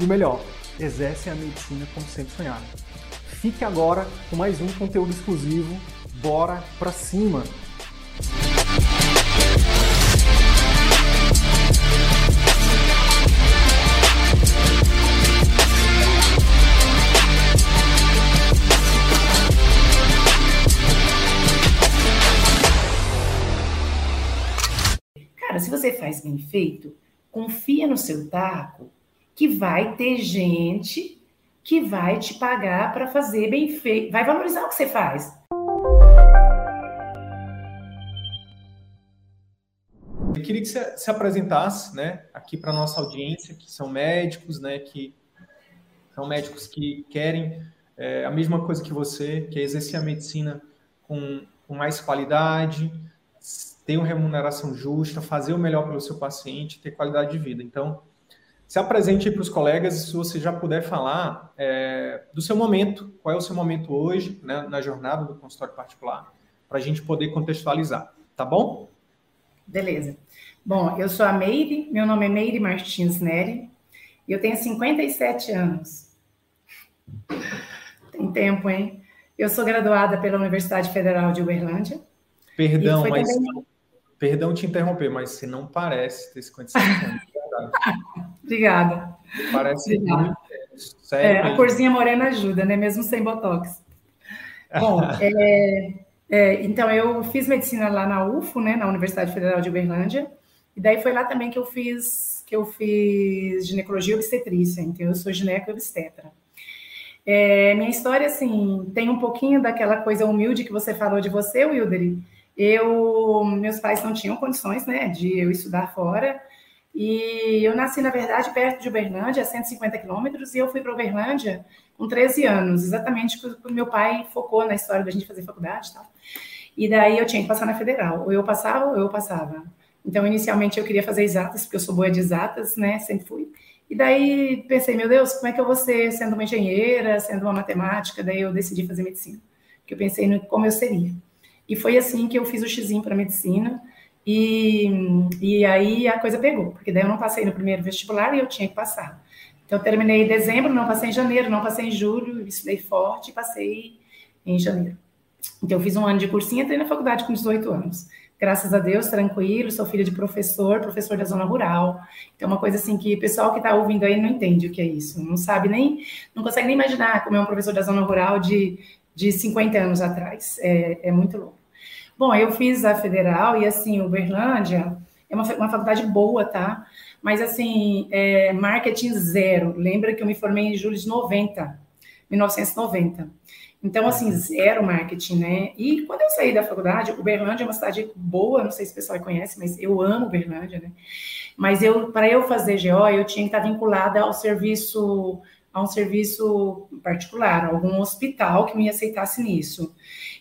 e o melhor, exercem a medicina como sempre sonharam. Fique agora com mais um conteúdo exclusivo. Bora pra cima! Cara, se você faz bem feito, confia no seu taco que vai ter gente que vai te pagar para fazer bem feito, vai valorizar o que você faz. Eu queria que você se apresentasse, né, aqui para nossa audiência, que são médicos, né, que são médicos que querem é, a mesma coisa que você, que é exercer a medicina com, com mais qualidade, ter uma remuneração justa, fazer o melhor pelo seu paciente, ter qualidade de vida. Então, se apresente para os colegas se você já puder falar é, do seu momento, qual é o seu momento hoje né, na jornada do consultório particular, para a gente poder contextualizar, tá bom? Beleza. Bom, eu sou a Meire, meu nome é Meire Martins Neri, e eu tenho 57 anos. Tem tempo, hein? Eu sou graduada pela Universidade Federal de Uberlândia. Perdão, mas. Também... Perdão te interromper, mas você não parece ter 57 anos. Obrigada. Parece Obrigada. É, a corzinha morena ajuda, né? Mesmo sem botox. Bom, é, é, então eu fiz medicina lá na UFO, né? Na Universidade Federal de Uberlândia. E daí foi lá também que eu fiz que eu fiz ginecologia e obstetrícia. Então eu sou gineco e obstetra. É, minha história, assim, tem um pouquinho daquela coisa humilde que você falou de você, Wildery. Eu, meus pais não tinham condições, né, de eu estudar fora. E eu nasci, na verdade, perto de Uberlândia, a 150 quilômetros, e eu fui para Uberlândia com 13 anos, exatamente porque meu pai focou na história da gente fazer faculdade e tal. E daí eu tinha que passar na federal, ou eu passava ou eu passava. Então, inicialmente eu queria fazer exatas, porque eu sou boa de exatas, né? Sempre fui. E daí pensei, meu Deus, como é que eu vou ser sendo uma engenheira, sendo uma matemática? Daí eu decidi fazer medicina, porque eu pensei no como eu seria. E foi assim que eu fiz o xizinho para medicina. E, e aí a coisa pegou, porque daí eu não passei no primeiro vestibular e eu tinha que passar. Então, eu terminei em dezembro, não passei em janeiro, não passei em julho, estudei forte e passei em janeiro. Então, eu fiz um ano de cursinho e entrei na faculdade com 18 anos. Graças a Deus, tranquilo, sou filha de professor, professor da zona rural. Então, uma coisa assim que o pessoal que está ouvindo aí não entende o que é isso. Não sabe nem, não consegue nem imaginar como é um professor da zona rural de, de 50 anos atrás. É, é muito louco. Bom, eu fiz a federal e assim, Uberlândia é uma, uma faculdade boa, tá? Mas assim, é, marketing zero. Lembra que eu me formei em julho de 90, 1990. Então, assim, zero marketing, né? E quando eu saí da faculdade, Uberlândia é uma cidade boa, não sei se o pessoal conhece, mas eu amo Uberlândia, né? Mas eu, para eu fazer GO, eu tinha que estar vinculada ao serviço a um serviço particular, algum hospital que me aceitasse nisso.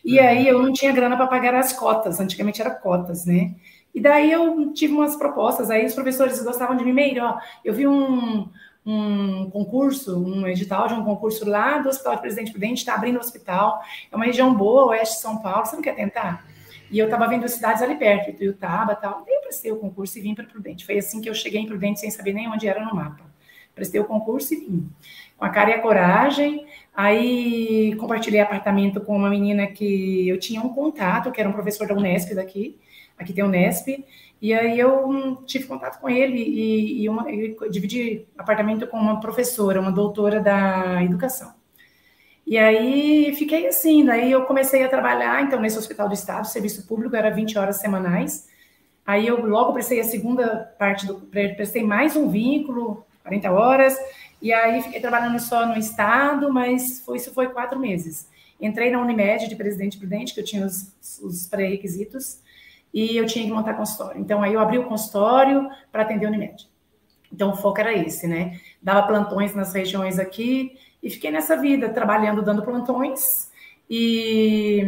E uhum. aí eu não tinha grana para pagar as cotas, antigamente era cotas, né? E daí eu tive umas propostas, aí os professores gostavam de mim, meio, ó, eu vi um, um concurso, um edital de um concurso lá do Hospital de Presidente Prudente, está abrindo o hospital, é uma região boa, oeste de São Paulo, você não quer tentar? E eu estava vendo cidades ali perto, Ituiutaba e tal, daí eu prestei o concurso e vim para Prudente. Foi assim que eu cheguei em Prudente sem saber nem onde era no mapa prestei o concurso e vim. Com a cara e a coragem. Aí compartilhei apartamento com uma menina que eu tinha um contato, que era um professor da Unesp daqui, aqui tem Unesp, e aí eu tive contato com ele e, e, uma, dividi apartamento com uma professora, uma doutora da educação. E aí fiquei assim, daí eu comecei a trabalhar, então, nesse hospital do estado, serviço público, era 20 horas semanais. Aí eu logo prestei a segunda parte do, prestei mais um vínculo, 40 horas, e aí fiquei trabalhando só no estado, mas foi, isso foi quatro meses. Entrei na Unimed de Presidente Prudente, que eu tinha os, os pré-requisitos, e eu tinha que montar consultório. Então, aí eu abri o consultório para atender a Unimed. Então, o foco era esse, né? Dava plantões nas regiões aqui e fiquei nessa vida, trabalhando, dando plantões e,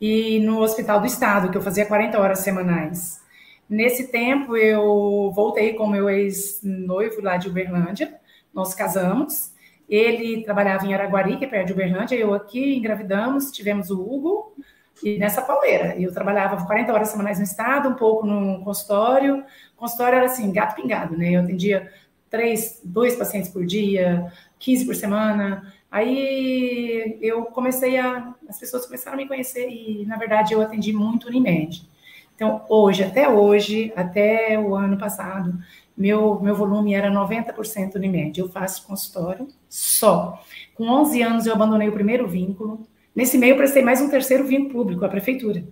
e no Hospital do Estado, que eu fazia 40 horas semanais. Nesse tempo, eu voltei com meu ex-noivo lá de Uberlândia, nós casamos. Ele trabalhava em Araguari, que é perto de Uberlândia, eu aqui, engravidamos, tivemos o Hugo, e nessa pauleira. Eu trabalhava 40 horas semanais no estado, um pouco no consultório. O consultório era assim, gato pingado, né? Eu atendia três, dois pacientes por dia, 15 por semana. Aí eu comecei a. As pessoas começaram a me conhecer e, na verdade, eu atendi muito Unimed. Então, hoje, até hoje, até o ano passado, meu, meu volume era 90% Unimed. Eu faço consultório só. Com 11 anos, eu abandonei o primeiro vínculo Nesse meio, prestei mais um terceiro vínculo público, a prefeitura.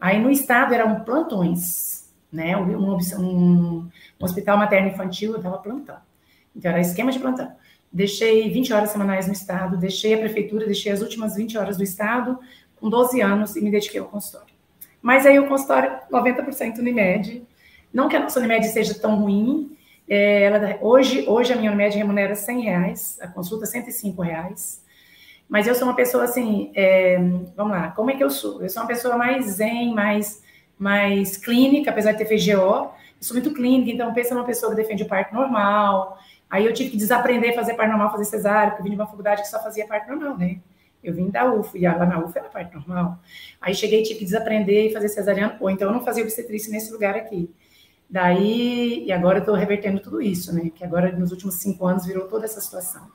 Aí, no estado, eram plantões, né? Um, um, um hospital materno-infantil, eu dava plantão. Então, era esquema de plantão. Deixei 20 horas semanais no estado, deixei a prefeitura, deixei as últimas 20 horas do estado, com 12 anos, e me dediquei ao consultório. Mas aí o consultório, 90% Unimed. Não que a nossa Unimed seja tão ruim, é, ela, hoje, hoje a minha Unimed remunera 100 reais, a consulta 105 reais. Mas eu sou uma pessoa assim, é, vamos lá, como é que eu sou? Eu sou uma pessoa mais zen, mais, mais clínica, apesar de ter feito GO. Eu sou muito clínica, então pensa numa pessoa que defende o parto normal. Aí eu tive que desaprender a fazer parto normal, fazer cesárea, porque eu vim de uma faculdade que só fazia parto normal, né? Eu vim da UF, e lá na UF era parto normal. Aí cheguei tive que desaprender e fazer cesariano, ou então eu não fazia obstetrícia nesse lugar aqui. Daí, e agora eu estou revertendo tudo isso, né? Que agora, nos últimos cinco anos, virou toda essa situação.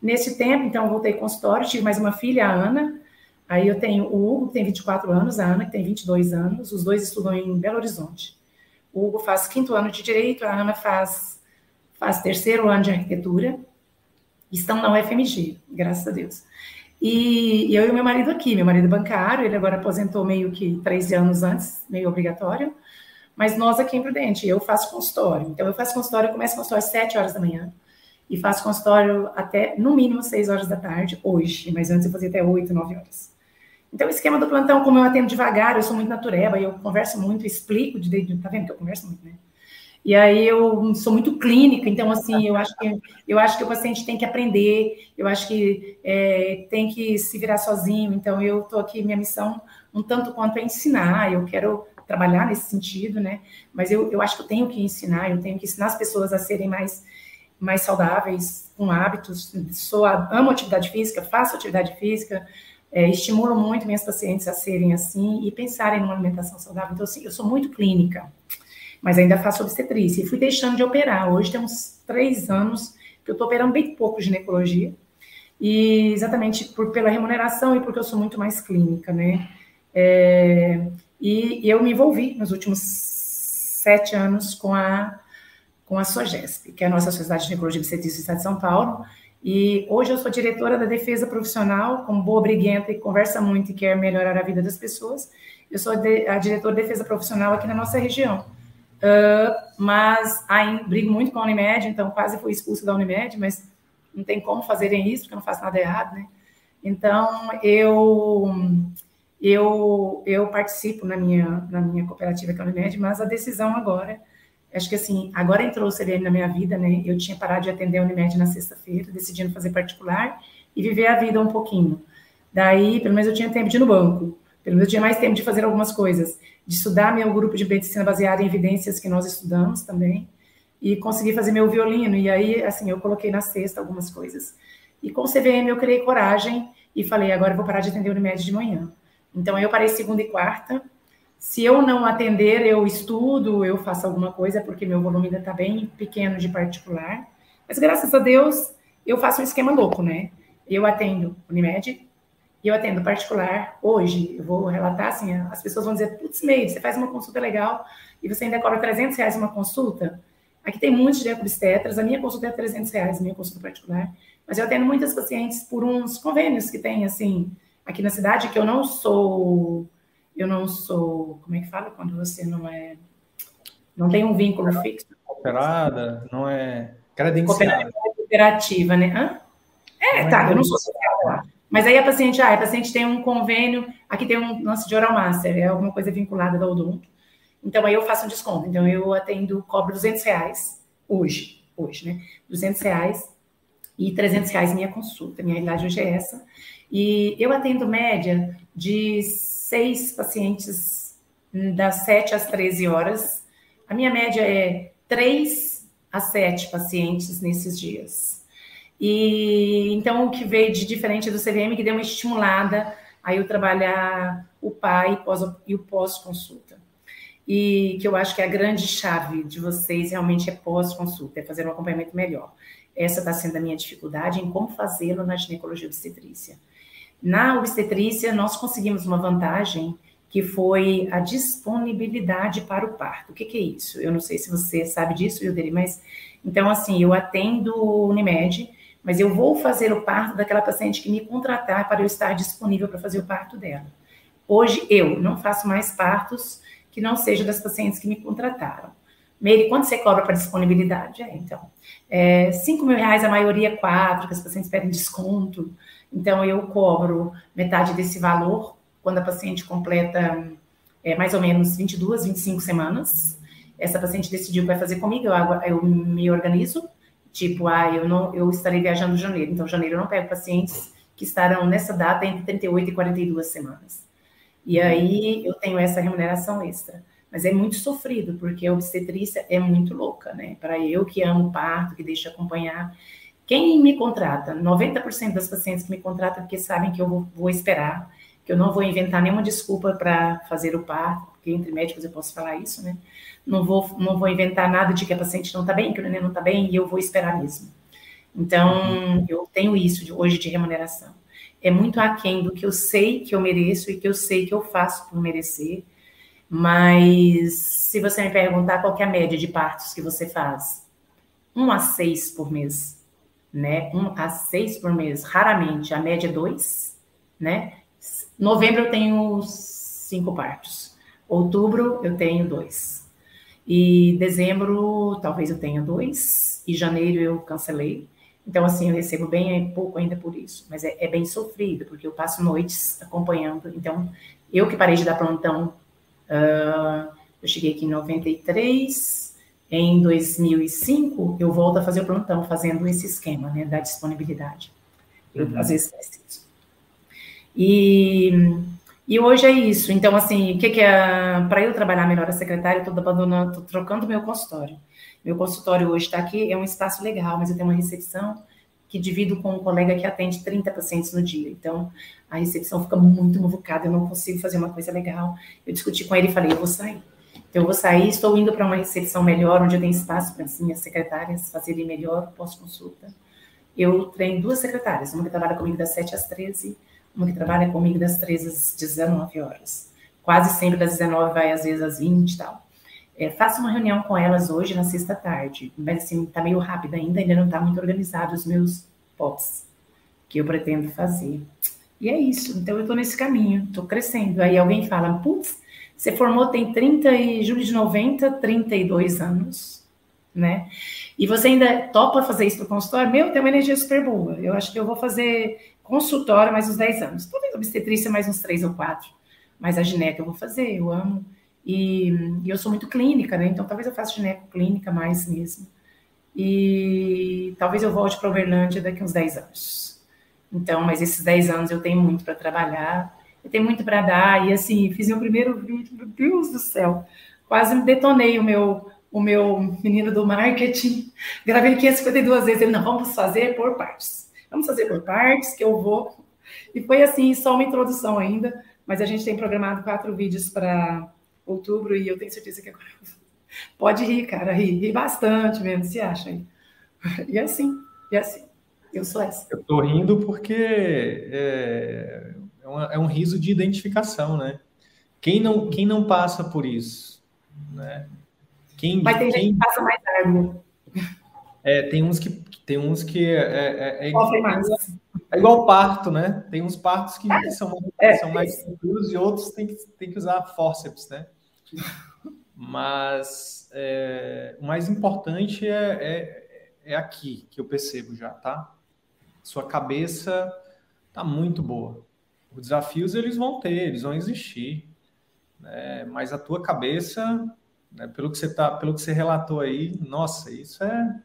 Nesse tempo, então, voltei consultório, tive mais uma filha, a Ana. Aí eu tenho o Hugo, que tem 24 anos, a Ana, que tem 22 anos. Os dois estudam em Belo Horizonte. O Hugo faz quinto ano de Direito, a Ana faz, faz terceiro ano de Arquitetura. Estão na UFMG, graças a Deus. E, e eu e meu marido aqui, meu marido bancário, ele agora aposentou meio que 13 anos antes, meio obrigatório. Mas nós aqui em Prudente, eu faço consultório. Então, eu faço consultório, eu começo consultório às 7 horas da manhã e faço consultório até, no mínimo, 6 horas da tarde, hoje, mas antes eu fazia até 8, 9 horas. Então, o esquema do plantão, como eu atendo devagar, eu sou muito natureba, eu converso muito, explico, de, tá vendo que eu converso muito, né? E aí eu sou muito clínica, então assim, eu acho que eu acho que o paciente tem que aprender, eu acho que é, tem que se virar sozinho. Então eu estou aqui, minha missão um tanto quanto é ensinar, eu quero trabalhar nesse sentido, né? Mas eu, eu acho que eu tenho que ensinar, eu tenho que ensinar as pessoas a serem mais mais saudáveis, com hábitos. Sou, amo atividade física, faço atividade física, é, estimulo muito minhas pacientes a serem assim e pensarem numa alimentação saudável. Então, assim, eu sou muito clínica, mas ainda faço obstetrícia. E fui deixando de operar. Hoje tem uns três anos que eu estou operando bem pouco ginecologia. E exatamente por, pela remuneração e porque eu sou muito mais clínica, né? É, e, eu me envolvi nos últimos sete anos com a com a SOGESP, que é a nossa Sociedade de Ginecologia e Obstetrícia do Estado de São Paulo. E hoje eu sou diretora da Defesa Profissional, como boa briguenta e conversa muito e quer melhorar a vida das pessoas. Eu sou a diretora de Defesa Profissional aqui na nossa região. Uh, mas ainda brigo muito com a Unimed, então quase fui expulsa da Unimed, mas não tem como fazerem isso, porque eu não faço nada errado, né? Então, eu eu, eu participo na minha, na minha cooperativa que é a Unimed, mas a decisão agora Acho que assim, agora entrou o CDM na minha vida, né? Eu tinha parado de atender a Unimed na sexta-feira, decidindo fazer particular e viver a vida um pouquinho. Daí, pelo menos eu tinha tempo de ir no banco, pelo menos eu tinha mais tempo de fazer algumas coisas, de estudar meu grupo de medicina baseada em evidências que nós estudamos também, e consegui fazer meu violino. E aí, assim, eu coloquei na sexta algumas coisas. E com o CVM eu criei coragem e falei, agora eu vou parar de atender a Unimed de manhã. Então, eu parei segunda e quarta, se eu não atender, eu estudo, eu faço alguma coisa, porque meu volume ainda está bem pequeno de particular. Mas graças a Deus, eu faço um esquema louco, né? Eu atendo Unimed e eu atendo particular. Hoje, eu vou relatar assim: as pessoas vão dizer, putz, meio, você faz uma consulta legal e você ainda cobra 300 reais uma consulta. Aqui tem muitos de obstetras, a minha consulta é 300 reais, a minha consulta particular. Mas eu atendo muitas pacientes por uns convênios que tem, assim, aqui na cidade, que eu não sou eu não sou, como é que fala quando você não é, não tem um vínculo fixo? Operada, não é credenciada. Cooperativa, né? Hã? É, não tá, é eu não sou social. Mas aí a paciente, ah, a paciente tem um convênio, aqui tem um lance de oral master, é alguma coisa vinculada da odonto. Então aí eu faço um desconto. Então eu atendo, cobro 200 reais hoje, hoje, né? 200 reais e 300 reais minha consulta. Minha realidade hoje é essa. E eu atendo média de seis pacientes das 7 às 13 horas. A minha média é 3 a 7 pacientes nesses dias. E então o que veio de diferente do CVM que deu uma estimulada a eu trabalhar o pai e o pós-consulta. E que eu acho que a grande chave de vocês realmente é pós-consulta, é fazer um acompanhamento melhor. Essa está sendo a minha dificuldade em como fazê-lo na ginecologia obstetrícia. Na obstetrícia, nós conseguimos uma vantagem que foi a disponibilidade para o parto. O que, que é isso? Eu não sei se você sabe disso, Yuderi, mas então, assim, eu atendo o Unimed, mas eu vou fazer o parto daquela paciente que me contratar para eu estar disponível para fazer o parto dela. Hoje, eu não faço mais partos que não sejam das pacientes que me contrataram. Meire, quanto você cobra para disponibilidade? É, então, é, 5 mil reais, a maioria é 4, que as pacientes pedem desconto. Então, eu cobro metade desse valor quando a paciente completa é, mais ou menos 22, 25 semanas. Essa paciente decidiu que vai fazer comigo, eu, eu me organizo. Tipo, ah, eu, não, eu estarei viajando em janeiro. Então, janeiro eu não pego pacientes que estarão nessa data entre 38 e 42 semanas. E aí eu tenho essa remuneração extra. Mas é muito sofrido, porque a obstetrícia é muito louca, né? Para eu que amo parto, que deixo acompanhar. Quem me contrata? 90% das pacientes que me contratam porque sabem que eu vou, vou esperar, que eu não vou inventar nenhuma desculpa para fazer o parto, porque entre médicos eu posso falar isso, né? Não vou, não vou inventar nada de que a paciente não está bem, que o neném não está bem, e eu vou esperar mesmo. Então, eu tenho isso de, hoje de remuneração. É muito aquém do que eu sei que eu mereço e que eu sei que eu faço por merecer. Mas, se você me perguntar qual é a média de partos que você faz, um a seis por mês, né? Um a seis por mês, raramente. A média é dois, né? Novembro eu tenho cinco partos. Outubro eu tenho dois. E dezembro talvez eu tenha dois. E janeiro eu cancelei. Então, assim, eu recebo bem pouco ainda por isso. Mas é, é bem sofrido, porque eu passo noites acompanhando. Então, eu que parei de dar plantão, uh, eu cheguei aqui em 93. Em 2005, eu volto a fazer o plantão, fazendo esse esquema, né, da disponibilidade. Eu, uhum. às vezes, preciso. E, e hoje é isso. Então, assim, o que, que é. Para eu trabalhar melhor a secretária, eu estou abandonando, estou trocando meu consultório. Meu consultório hoje está aqui, é um espaço legal, mas eu tenho uma recepção que divido com um colega que atende 30 pacientes no dia. Então, a recepção fica muito muvucada, eu não consigo fazer uma coisa legal. Eu discuti com ele e falei, eu vou sair. Então, eu vou sair, estou indo para uma recepção melhor, onde eu tenho espaço para as minhas secretárias fazerem melhor pós-consulta. Eu treino duas secretárias, uma que trabalha comigo das 7 às 13 uma que trabalha comigo das 13 às 19 horas. Quase sempre das 19 vai às vezes às 20 e tal. É, faço uma reunião com elas hoje na sexta tarde, mas assim, tá meio rápido ainda, ainda não tá muito organizado os meus POPs que eu pretendo fazer. E é isso, então eu tô nesse caminho, tô crescendo. Aí alguém fala, putz, você formou tem 30 e julho de 90, 32 anos, né? E você ainda topa fazer isso no consultório? Meu, tem uma energia super boa. Eu acho que eu vou fazer consultório mais uns 10 anos. Talvez obstetrícia mais uns 3 ou 4. Mas a gineca eu vou fazer, eu amo. E, e eu sou muito clínica, né? Então talvez eu faça gineco clínica mais mesmo. E talvez eu volte para Uberlândia daqui uns 10 anos. Então, mas esses 10 anos eu tenho muito para trabalhar, eu tenho muito para dar. E assim, fiz meu primeiro vídeo, meu Deus do céu, quase me detonei o meu o meu menino do marketing. Gravei 552 vezes. Ele, não, vamos fazer por partes. Vamos fazer por partes, que eu vou. E foi assim, só uma introdução ainda, mas a gente tem programado quatro vídeos para outubro e eu tenho certeza que agora. Pode rir, cara, rir, rir bastante mesmo, se acha aí. E é assim, e é assim. Eu sou essa. Eu tô rindo porque é, é, uma, é um riso de identificação, né? Quem não, quem não passa por isso, né? Quem, Mas tem quem... gente que passa mais árduo. É, tem uns que tem uns que é, é, é, é igual parto, né? Tem uns partos que, que são, é, são mais seguros e outros tem que, tem que usar fórceps, né? Mas é, o mais importante é, é, é, aqui que eu percebo já, tá? Sua cabeça tá muito boa. Os desafios eles vão ter, eles vão existir, né? mas a tua cabeça Né? Pelo que você tá, pelo que você relatou aí, nossa, isso é,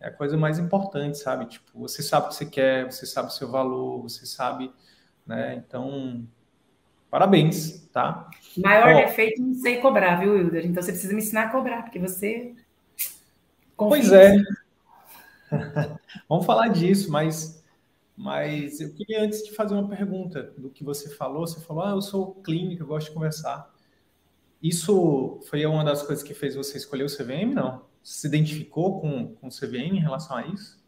é a coisa mais importante, sabe? Tipo, você sabe o que você quer, você sabe o seu valor, você sabe, né? Então, parabéns, tá? Maior Ó, defeito não sei cobrar, viu, Wilder? Então você precisa me ensinar a cobrar, porque você. Pois é. Vamos falar disso, mas, mas eu queria antes de fazer uma pergunta do que você falou. Você falou, ah, eu sou clínico, eu gosto de conversar. Isso foi uma das coisas que fez você escolher o CVM, não? Se identificou com, com o CVM em relação a isso?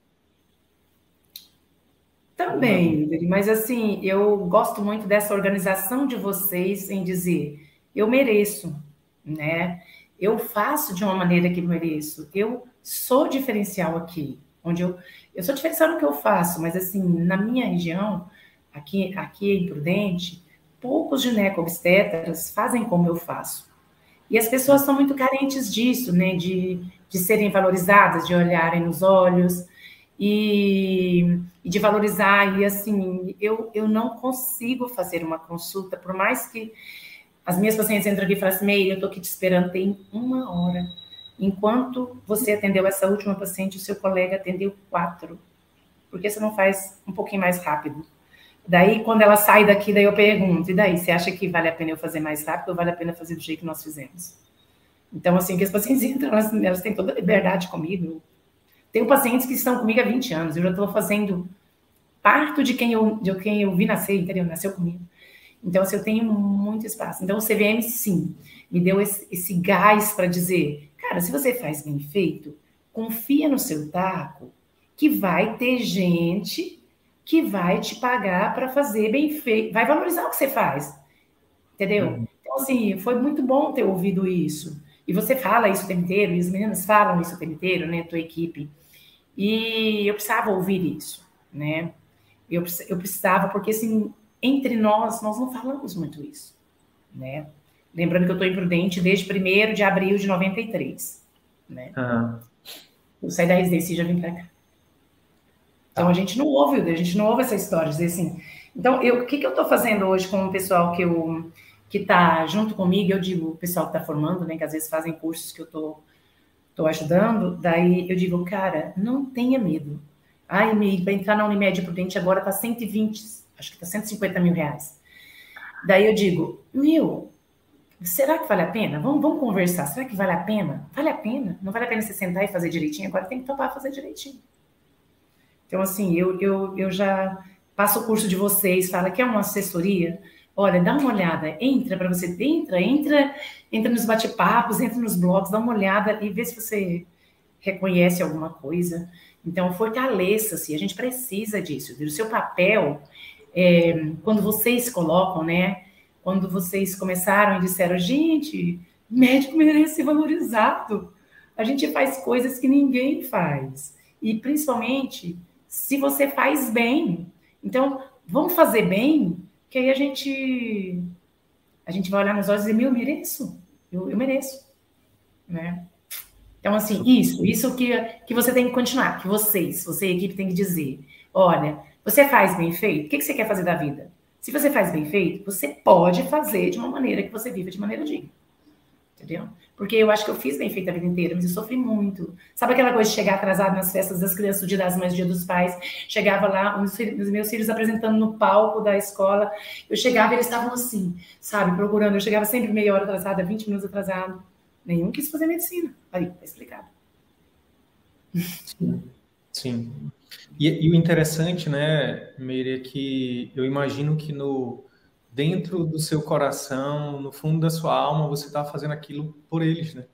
Também, mas assim, eu gosto muito dessa organização de vocês em dizer, eu mereço, né? Eu faço de uma maneira que mereço. Eu sou diferencial aqui, onde eu eu sou diferencial no que eu faço, mas assim, na minha região, aqui aqui em Prudente, poucos gineco-obstetras fazem como eu faço. E as pessoas são muito carentes disso, né? De, de serem valorizadas, de olharem nos olhos e, e de valorizar. E assim, eu, eu não consigo fazer uma consulta, por mais que as minhas pacientes entram aqui e falam assim, eu estou aqui te esperando tem uma hora. Enquanto você atendeu essa última paciente, o seu colega atendeu quatro. Por que você não faz um pouquinho mais rápido? Daí, quando ela sai daqui, daí eu pergunto, e daí, você acha que vale a pena eu fazer mais rápido ou vale a pena fazer do jeito que nós fizemos? Então, assim, que as pacientes entram, elas, elas têm toda a liberdade comigo. Tenho pacientes que estão comigo há 20 anos, eu já estou fazendo parto de quem eu, de quem eu vi nascer, entendeu? Nasceu comigo. Então, assim, eu tenho muito espaço. Então, o CVM, sim, me deu esse, esse gás para dizer, cara, se você faz bem feito, confia no seu taco, que vai ter gente que vai te pagar para fazer bem feito, vai valorizar o que você faz. Entendeu? Uhum. Então, assim, foi muito bom ter ouvido isso. E você fala isso o tempo inteiro, e os meninos falam isso o tempo inteiro, né? Tua equipe. E eu precisava ouvir isso, né? Eu, eu precisava, porque assim, entre nós, nós não falamos muito isso, né? Lembrando que eu estou imprudente desde 1 de abril de 93, né? Uhum. Eu saí da residência e já vim para cá. Então a gente não ouve, a gente não ouve essa história, dizer assim. Então, eu, o que, que eu estou fazendo hoje com o pessoal que eu que está junto comigo, eu digo, o pessoal que está formando, né, que às vezes fazem cursos que eu estou tô, tô ajudando, daí eu digo, cara, não tenha medo. Ai, para entrar na Unimed Prudente agora está 120, acho que está 150 mil reais. Daí eu digo, Will, será que vale a pena? Vamos, vamos conversar, será que vale a pena? Vale a pena? Não vale a pena você sentar e fazer direitinho? Agora tem que topar fazer direitinho. Então, assim, eu, eu, eu já passo o curso de vocês, fala que é uma assessoria. Olha, dá uma olhada, entra para você, entra, entra, entra nos bate-papos, entra nos blogs, dá uma olhada e vê se você reconhece alguma coisa. Então, fortaleça-se, a gente precisa disso. O seu papel, é, quando vocês colocam, né? Quando vocês começaram e disseram, gente, médico merece ser valorizado. A gente faz coisas que ninguém faz. E principalmente se você faz bem. Então, vamos fazer bem, que aí a gente a gente vai olhar nos olhos e dizer, meu, eu mereço, eu, eu mereço, né? Então, assim, isso, isso que, que você tem que continuar, que vocês, você e a equipe tem que dizer, olha, você faz bem feito, o que, que você quer fazer da vida? Se você faz bem feito, você pode fazer de uma maneira que você viva de maneira digna, entendeu? Porque eu acho que eu fiz bem feito a vida inteira, mas eu sofri muito. Sabe aquela coisa de chegar atrasado nas festas das crianças, o dia das mães, o dia dos pais? Chegava lá, os meus filhos apresentando no palco da escola. Eu chegava e eles estavam assim, sabe, procurando. Eu chegava sempre meia hora atrasada, 20 minutos atrasado. Nenhum quis fazer medicina. Aí, tá explicado. Sim. Sim. E, e, o interessante, né, Meire, é que eu imagino que no dentro do seu coração, no fundo da sua alma, você está fazendo aquilo por eles, né?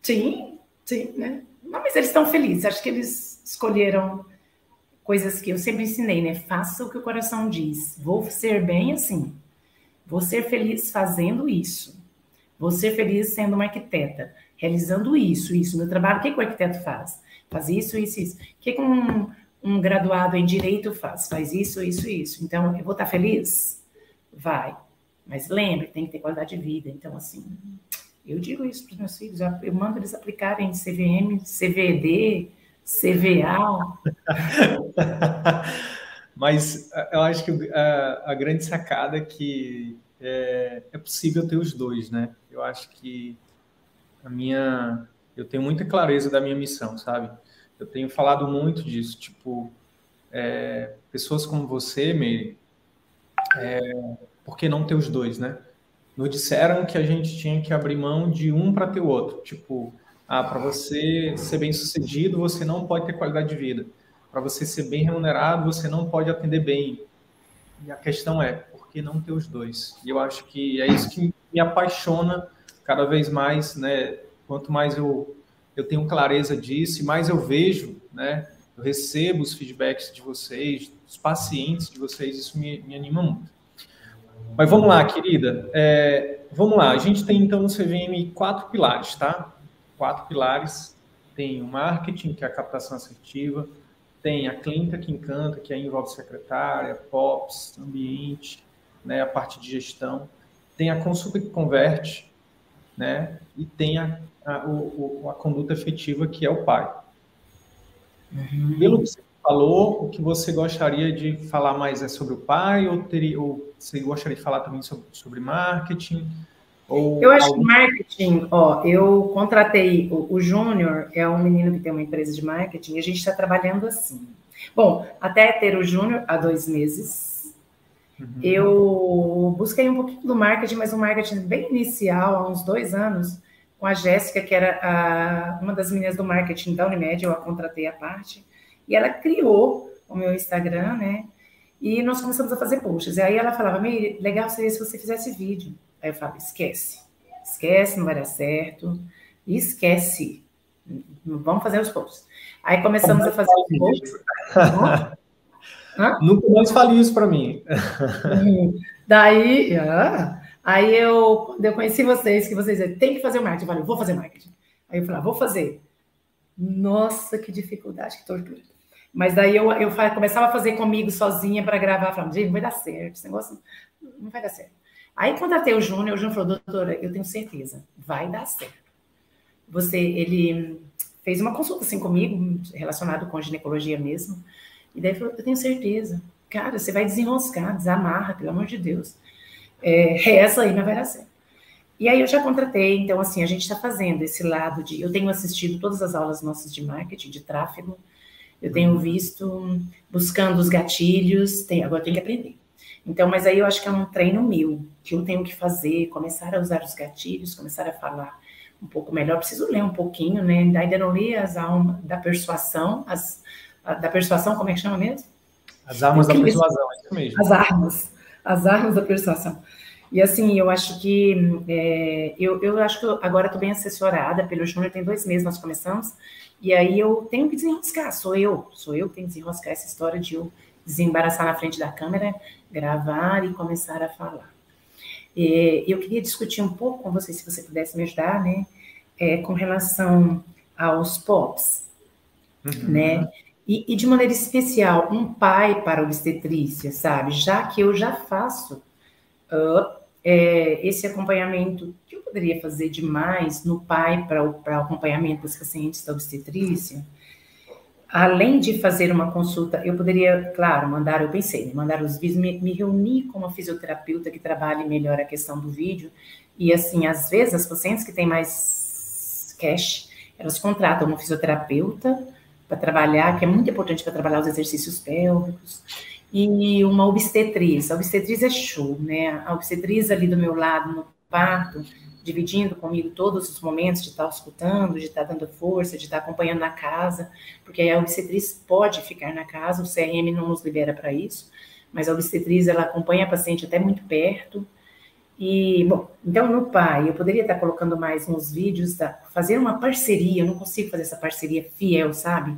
Sim, sim, né? Não, mas eles estão felizes. Acho que eles escolheram coisas que eu sempre ensinei, né? Faça o que o coração diz. Vou ser bem assim. Vou ser feliz fazendo isso. Vou ser feliz sendo uma arquiteta, realizando isso, isso. Meu trabalho, o que, que o arquiteto faz? Faz isso, isso, isso. O que, que um, um graduado em direito faz? Faz isso, isso, isso. Então, eu vou estar feliz? Vai. Mas lembre, tem que ter qualidade de vida. Então, assim, eu digo isso para os meus filhos, eu mando eles aplicarem CVM, CVD, CVA. Mas eu acho que a, a grande sacada é que é, é, possível ter os dois, né? Eu acho que a minha, eu tenho muita clareza da minha missão, sabe? Eu tenho falado muito disso, tipo, é, pessoas como você, Meire, é, por que não ter os dois, né? Nos disseram que a gente tinha que abrir mão de um para ter o outro. Tipo, ah, para você ser bem sucedido, você não pode ter qualidade de vida. Para você ser bem remunerado, você não pode atender bem. E a questão é, por que não ter os dois? E eu acho que é isso que me apaixona cada vez mais, né? Quanto mais eu, eu tenho clareza disso, mais eu vejo, né? Eu recebo os feedbacks de vocês, dos pacientes de vocês, isso me, me anima muito. Mas vamos lá, querida. É, vamos lá, a gente tem então no CVM quatro pilares, tá? Quatro pilares. Tem o marketing, que é a captação assertiva, tem a clínica que encanta, que aí envolve secretária, POPs, ambiente, né, a parte de gestão. Tem a consulta que converte, né? E tem a, a, o, a conduta efetiva, que é o pai. Uhum. Pelo que você falou, o que você gostaria de falar mais é sobre o pai, ou, teria, ou você gostaria de falar também sobre, sobre marketing? Ou eu acho que marketing, ó, eu contratei o, o Júnior, é um menino que tem uma empresa de marketing, e a gente está trabalhando assim. Bom, até ter o Júnior há dois meses, uhum. eu busquei um pouquinho do marketing, mas um marketing bem inicial, há uns dois anos, com a Jéssica, que era a, uma das meninas do marketing da Unimed, eu a contratei à parte. E ela criou o meu Instagram, né? E nós começamos a fazer posts. E aí ela falava, Meire, legal seria se você fizesse vídeo. Aí eu falava, esquece. Esquece, não vai dar certo. Esquece. Vamos fazer os posts. Aí começamos a fazer os posts. Nunca mais fale isso para mim. Daí, ah, aí eu, quando eu conheci vocês, que vocês diziam, tem que fazer o marketing. Eu falei, vou fazer marketing. Aí eu falei, ah, vou fazer. Nossa, que dificuldade, que tortura. Mas daí eu, eu começava a fazer comigo sozinha para gravar, falando, gente, não vai dar certo, esse negócio não vai dar certo. Aí contratei o Júnior, o Júnior falou, doutora, eu tenho certeza, vai dar certo. Você, ele fez uma consulta assim comigo, relacionado com ginecologia mesmo, e daí falou, eu tenho certeza. Cara, você vai desenroscar, desamarra, pelo amor de Deus. É, reza aí, vai dar certo. E aí eu já contratei, então assim, a gente está fazendo esse lado de. Eu tenho assistido todas as aulas nossas de marketing, de tráfego, eu tenho uhum. visto, buscando os gatilhos, tem, agora tenho que aprender. Então, mas aí eu acho que é um treino meu, que eu tenho que fazer, começar a usar os gatilhos, começar a falar um pouco melhor. Preciso ler um pouquinho, né? Ainda não li as almas da persuasão, as, a, da persuasão, como é que chama mesmo? As armas da persuasão, é isso mesmo. As armas, as armas da persuasão. E assim, eu acho que é, eu, eu acho que eu agora estou bem assessorada pelo Júnior, tem dois meses nós começamos, e aí eu tenho que desenroscar, sou eu, sou eu que tenho que desenroscar essa história de eu desembaraçar na frente da câmera, gravar e começar a falar. E, eu queria discutir um pouco com você, se você pudesse me ajudar, né, é, com relação aos POPs, uhum. né, e, e, de maneira especial, um pai para obstetrícia, sabe, já que eu já faço uh, é, esse acompanhamento que eu poderia fazer demais no pai para o acompanhamento dos pacientes da obstetrícia, além de fazer uma consulta, eu poderia, claro, mandar, eu pensei, né, mandar os vídeos, me, me reunir com uma fisioterapeuta que trabalhe melhor a questão do vídeo, e assim, às vezes as pacientes que têm mais cash, elas contratam uma fisioterapeuta para trabalhar, que é muito importante para trabalhar os exercícios pélvicos, e uma obstetriz. A obstetriz é show, né? A obstetriz ali do meu lado no parto, dividindo comigo todos os momentos de estar escutando, de estar dando força, de estar acompanhando na casa, porque a obstetriz pode ficar na casa, o CRM não nos libera para isso, mas a obstetriz ela acompanha a paciente até muito perto. E, bom, então no pai, eu poderia estar colocando mais uns vídeos, da, fazer uma parceria, eu não consigo fazer essa parceria fiel, sabe?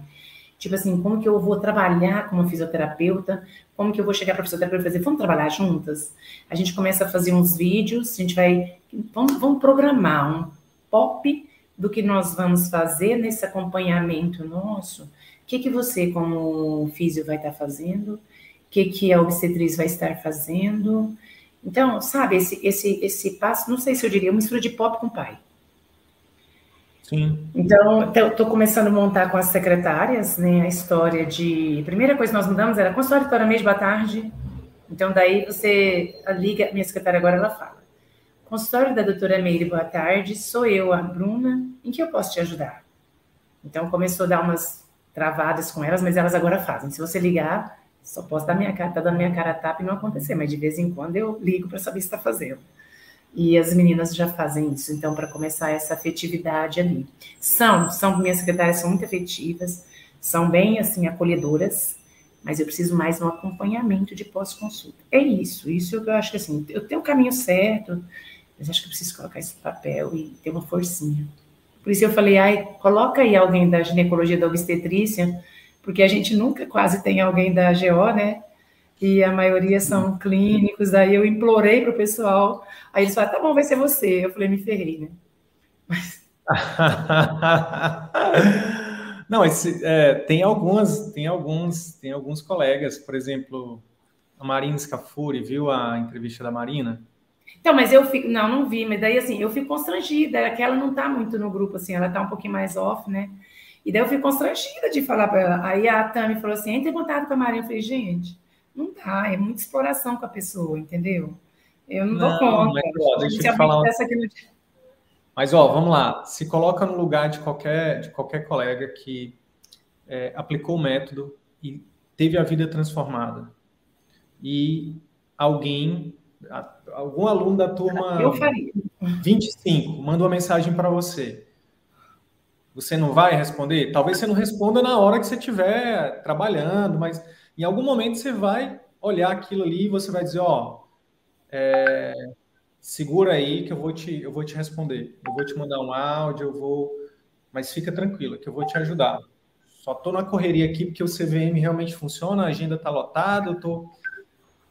Tipo assim, como que eu vou trabalhar com uma fisioterapeuta? Como que eu vou chegar para a fisioterapeuta e fazer, vamos trabalhar juntas? A gente começa a fazer uns vídeos, a gente vai, vamos, vamos programar um pop do que nós vamos fazer nesse acompanhamento nosso. O que, que você, como físio, vai estar fazendo? O que, que a obstetriz vai estar fazendo? Então, sabe, esse, esse, esse passo, não sei se eu diria, uma mistura de pop com pai. Sim. Então, estou começando a montar com as secretárias, né, a história de... A primeira coisa que nós mudamos era consultório para mês, boa tarde. Então, daí você liga, minha secretária agora, ela fala. consultório da doutora Meire, boa tarde, sou eu, a Bruna, em que eu posso te ajudar? Então começou a dar umas travadas com elas, mas elas agora fazem. Se você ligar, só posso dar minha cara, tá dando minha cara a tapa e não acontecer, mas de vez em quando eu ligo para saber se está fazendo. E as meninas já fazem isso, então, para começar essa afetividade ali. São, são, minhas secretárias são muito afetivas, são bem, assim, acolhedoras, mas eu preciso mais um acompanhamento de pós-consulta. É isso, isso eu acho que, assim, eu tenho o caminho certo, mas acho que eu preciso colocar esse papel e ter uma forcinha. Por isso eu falei, ai, coloca aí alguém da ginecologia da obstetrícia, porque a gente nunca quase tem alguém da GO, né? E a maioria são clínicos. Aí eu implorei para o pessoal. Aí eles falaram, tá bom, vai ser você. Eu falei, me ferrei, né? Mas... Não, esse, é, tem algumas, tem alguns, tem alguns colegas, por exemplo, a Marina Scafuri, viu a entrevista da Marina? Então, mas eu fico, não, não vi, mas daí assim, eu fico constrangida, é que ela não tá muito no grupo, assim, ela tá um pouquinho mais off, né? E daí eu fico constrangida de falar para ela. Aí a Tami falou assim: entre em contato com a Maria. Eu falei, gente, não dá, é muita exploração com a pessoa, entendeu? Eu não, não dou conta. Mas, ó, deixa eu falar. Mas, ó, vamos lá. Se coloca no lugar de qualquer, de qualquer colega que é, aplicou o método e teve a vida transformada. E alguém, algum aluno da turma eu faria. 25 manda uma mensagem para você você não vai responder? Talvez você não responda na hora que você estiver trabalhando, mas em algum momento você vai olhar aquilo ali e você vai dizer, ó, é, segura aí que eu vou te, eu vou te responder. Eu vou te mandar um áudio, eu vou, mas fica tranquila que eu vou te ajudar. Só tô na correria aqui porque o CVM realmente funciona, a agenda está lotada, eu tô,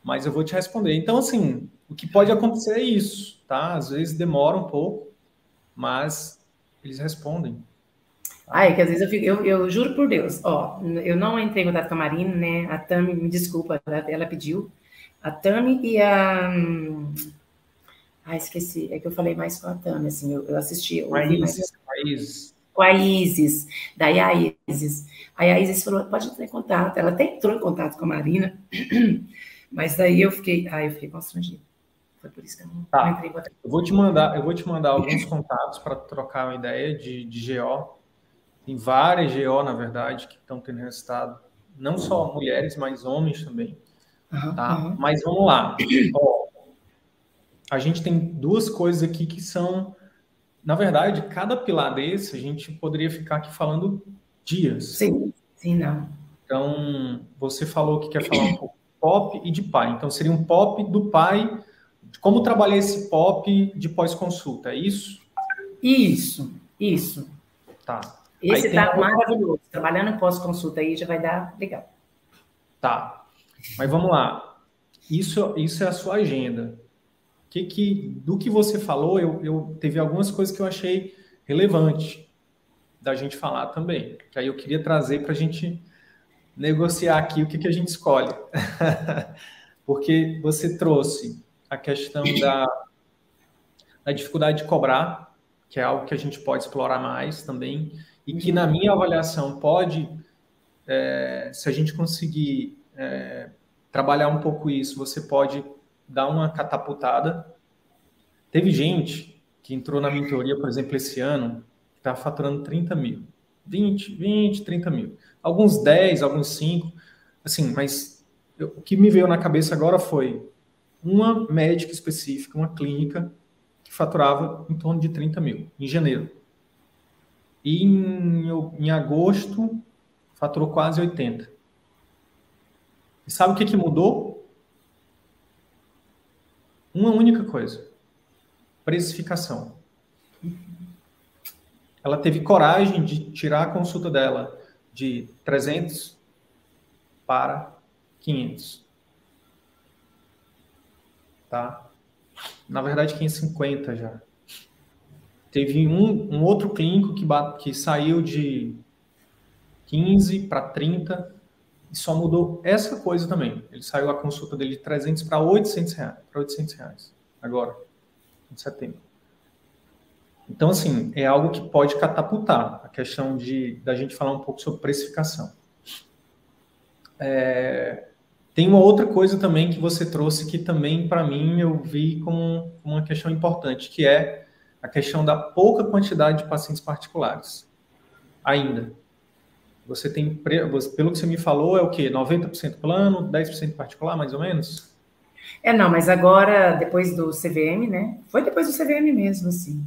mas eu vou te responder. Então assim, o que pode acontecer é isso, tá? Às vezes demora um pouco, mas eles respondem. Ai, que às vezes eu fico, eu, eu juro por Deus, ó, eu não entrei em contato com a Marina, né? A Tami, me desculpa, ela, pediu. A Tami e a. Ah, esqueci, é que eu falei mais com a Tami, assim, eu, eu assisti. Eu Isis, com a Isis. Com a Isis, daí a Isis. Aí a Isis falou, pode entrar em contato. Ela até entrou em contato com a Marina, mas daí eu fiquei, ai, eu fiquei constrangida. Foi por isso que eu não, tá. não entrei em contato. Eu vou te mandar, eu vou te mandar alguns contatos para trocar uma ideia de, de GO tem várias GO, na verdade, que estão tendo resultado. Não só mulheres, mas homens também. Uhum, tá? Uhum. Mas vamos lá. Ó, a gente tem duas coisas aqui que são. Na verdade, cada pilar desse, a gente poderia ficar aqui falando dias. Sim, sim, não. Então, você falou que quer falar um pouco de pop e de pai. Então, seria um pop do pai. Como trabalhar esse pop de pós-consulta, é isso? Isso, isso. Tá. Esse tá maravilhoso. Trabalhando em pós-consulta aí já vai dar legal. Tá. Mas vamos lá. Isso, isso é a sua agenda. Que, que, do que você falou, eu, eu teve algumas coisas que eu achei relevante da gente falar também. Que aí eu queria trazer para a gente negociar aqui o que, que a gente escolhe. Porque você trouxe a questão da, da dificuldade de cobrar, que é algo que a gente pode explorar mais também e que, na minha avaliação, pode, é, se a gente conseguir é, trabalhar um pouco isso, você pode dar uma catapultada. Teve gente que entrou na mentoria, por exemplo, esse ano, que está faturando 30 mil. 20, 20, 30 mil. Alguns 10, alguns 5. Assim, mas eu, o que me veio na cabeça agora foi uma médica específica, uma clínica, que faturava em torno de 30 mil, em janeiro. E em, em agosto faturou quase 80. E sabe o que, que mudou? Uma única coisa: precificação. Ela teve coragem de tirar a consulta dela de 300 para 500. Tá? Na verdade, 550 já. Teve um, um outro clínico que, que saiu de 15 para 30 e só mudou essa coisa também. Ele saiu a consulta dele de 300 para 800 reais, para 800 reais agora, em setembro. Então, assim, é algo que pode catapultar a questão de da gente falar um pouco sobre precificação. É, Tem uma outra coisa também que você trouxe que também, para mim, eu vi como uma questão importante, que é a questão da pouca quantidade de pacientes particulares. Ainda. Você tem, pelo que você me falou, é o quê? 90% plano, 10% particular, mais ou menos? É, não, mas agora, depois do CVM, né? Foi depois do CVM mesmo, assim.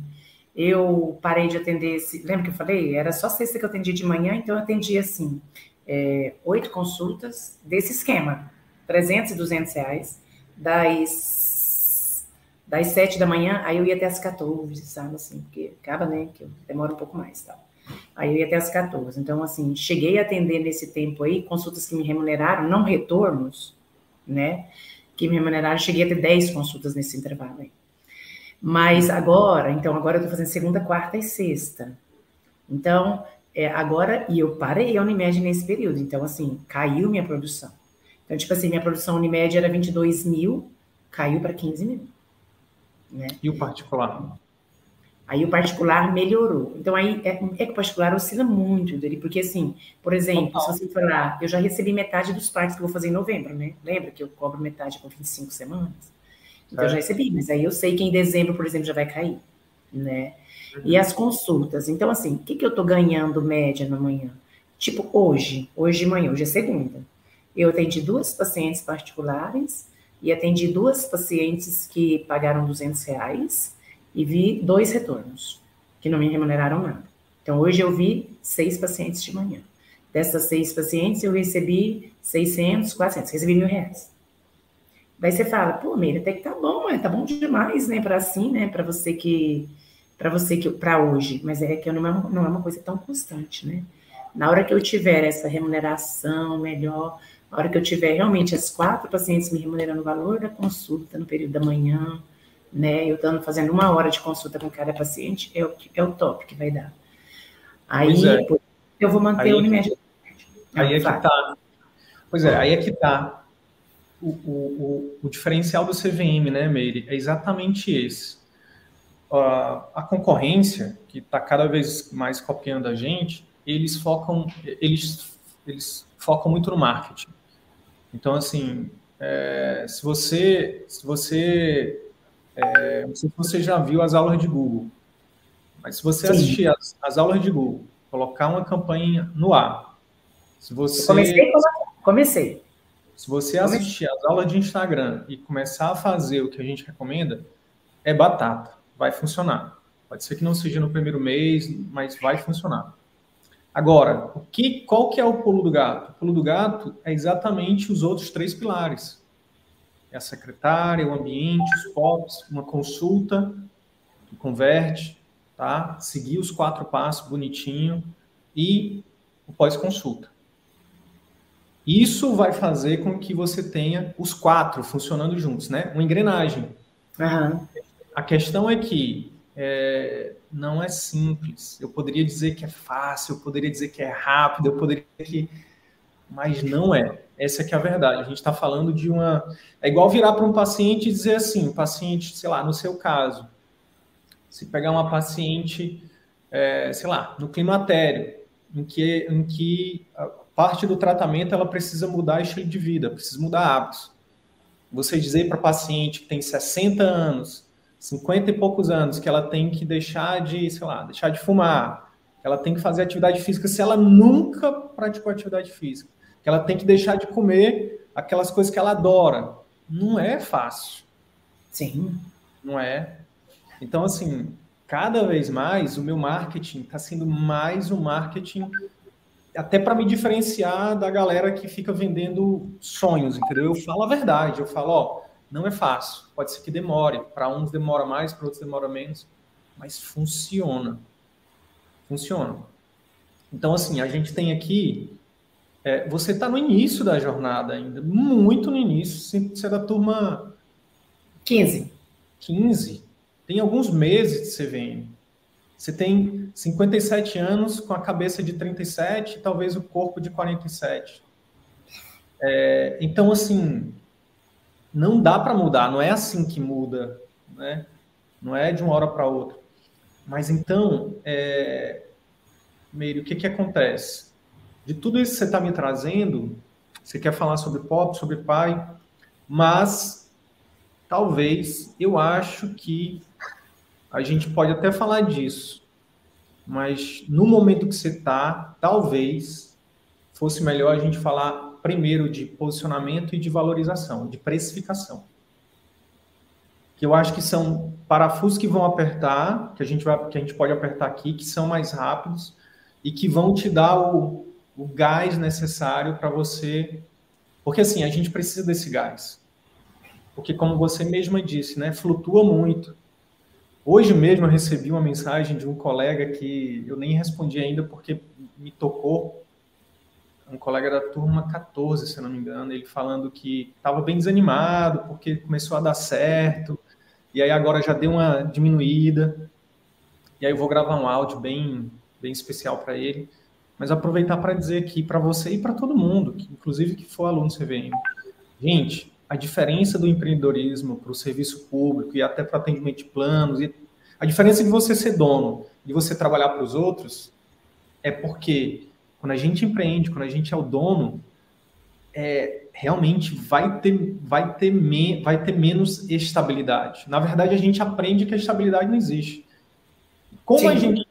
Eu parei de atender, esse, lembra que eu falei? Era só sexta que eu atendia de manhã, então eu atendia, assim, é, oito consultas desse esquema 300 e 200 reais, das, das 7 da manhã, aí eu ia até as 14, sabe, assim, porque acaba, né, que demora um pouco mais, tal. Aí eu ia até as 14. Então, assim, cheguei a atender nesse tempo aí, consultas que me remuneraram, não retornos, né, que me remuneraram, cheguei a ter 10 consultas nesse intervalo aí. Mas agora, então, agora eu tô fazendo segunda, quarta e sexta. Então, é, agora, e eu parei a Unimed nesse período, então, assim, caiu minha produção. Então, tipo assim, minha produção Unimed era 22 mil, caiu para 15 mil. Né? E o particular? Aí o particular melhorou. Então, aí é, é que o particular oscila muito dele, porque assim, por exemplo, Total. se você falar, eu já recebi metade dos parques que eu vou fazer em novembro, né? Lembra que eu cobro metade com 25 semanas? Então, é. eu já recebi, mas aí eu sei que em dezembro, por exemplo, já vai cair, né? Uhum. E as consultas. Então, assim, o que, que eu tô ganhando média na manhã? Tipo, hoje, hoje de manhã, hoje é segunda. Eu atendi duas pacientes particulares e atendi duas pacientes que pagaram 200 reais e vi dois retornos, que não me remuneraram nada. Então, hoje eu vi seis pacientes de manhã. Dessas seis pacientes, eu recebi 600, 400, recebi mil reais. Daí você fala, pô, Meire, até que tá bom, tá bom demais, né, para assim, né, para você que, para você que, para hoje. Mas é que não é, não é uma coisa tão constante, né? Na hora que eu tiver essa remuneração melhor, a hora que eu tiver realmente as quatro pacientes me remunerando o valor da consulta no período da manhã, né? Eu estando fazendo uma hora de consulta com cada paciente, é o, é o top que vai dar. Aí é. eu vou manter aí, o Unimed. Aí é que tá. Pois é, aí é que tá. O, o, o, o diferencial do CVM, né, Meire, é exatamente esse. Uh, a concorrência, que está cada vez mais copiando a gente, eles focam, eles, eles focam muito no marketing. Então, assim, é, se você, se você, é, não sei se você já viu as aulas de Google, mas se você Sim. assistir as, as, aulas de Google, colocar uma campanha no ar, se você... comecei, comecei. Se você assistir as aulas de Instagram e começar a fazer o que a gente recomenda, é batata, vai funcionar. Pode ser que não seja no primeiro mês, mas vai funcionar. Agora, o que, qual que é o pulo do gato? O pulo do gato é exatamente os outros três pilares. É a secretária, o ambiente, os POPs, uma consulta que converte, tá? Seguir os quatro passos bonitinho e o pós-consulta. Isso vai fazer com que você tenha os quatro funcionando juntos, né? Uma engrenagem. Uhum. A questão é que é, não é simples. Eu poderia dizer que é fácil, eu poderia dizer que é rápido, eu poderia que. Mas não é. Essa é a verdade. A gente está falando de uma. É igual virar para um paciente e dizer assim: o paciente, sei lá, no seu caso, se pegar uma paciente, é, sei lá, no climatério, em que, em que parte do tratamento ela precisa mudar estilo de vida, precisa mudar hábitos. Você dizer para paciente que tem 60 anos 50 e poucos anos, que ela tem que deixar de, sei lá, deixar de fumar, que ela tem que fazer atividade física se ela nunca praticou atividade física, que ela tem que deixar de comer aquelas coisas que ela adora. Não é fácil. Sim. Não é? Então, assim, cada vez mais o meu marketing está sendo mais um marketing até para me diferenciar da galera que fica vendendo sonhos, entendeu? Eu falo a verdade, eu falo, ó, não é fácil, pode ser que demore. Para uns demora mais, para outros demora menos, mas funciona. Funciona. Então, assim, a gente tem aqui. É, você está no início da jornada ainda, muito no início. Você é da turma. 15. 15. Tem alguns meses de CVM. Você tem 57 anos com a cabeça de 37 e talvez o corpo de 47. É, então, assim, não dá para mudar, não é assim que muda, né? Não é de uma hora para outra. Mas então, é... Meire, o que, que acontece? De tudo isso que você está me trazendo, você quer falar sobre pop, sobre pai, mas talvez eu acho que a gente pode até falar disso, mas no momento que você está, talvez fosse melhor a gente falar primeiro de posicionamento e de valorização, de precificação. Que eu acho que são parafusos que vão apertar, que a gente vai, que a gente pode apertar aqui, que são mais rápidos e que vão te dar o, o gás necessário para você. Porque assim, a gente precisa desse gás. Porque, como você mesma disse, né, flutua muito. Hoje mesmo eu recebi uma mensagem de um colega que eu nem respondi ainda porque me tocou. Um colega da turma 14, se não me engano, ele falando que estava bem desanimado porque começou a dar certo e aí agora já deu uma diminuída. E aí eu vou gravar um áudio bem, bem especial para ele. Mas aproveitar para dizer aqui para você e para todo mundo, que, inclusive que for aluno CVM. Gente, a diferença do empreendedorismo para o serviço público e até para atendimento de planos, e a diferença de você ser dono, de você trabalhar para os outros, é porque quando a gente empreende, quando a gente é o dono, é, realmente vai ter, vai, ter me, vai ter menos estabilidade. Na verdade, a gente aprende que a estabilidade não existe. Como a, gente,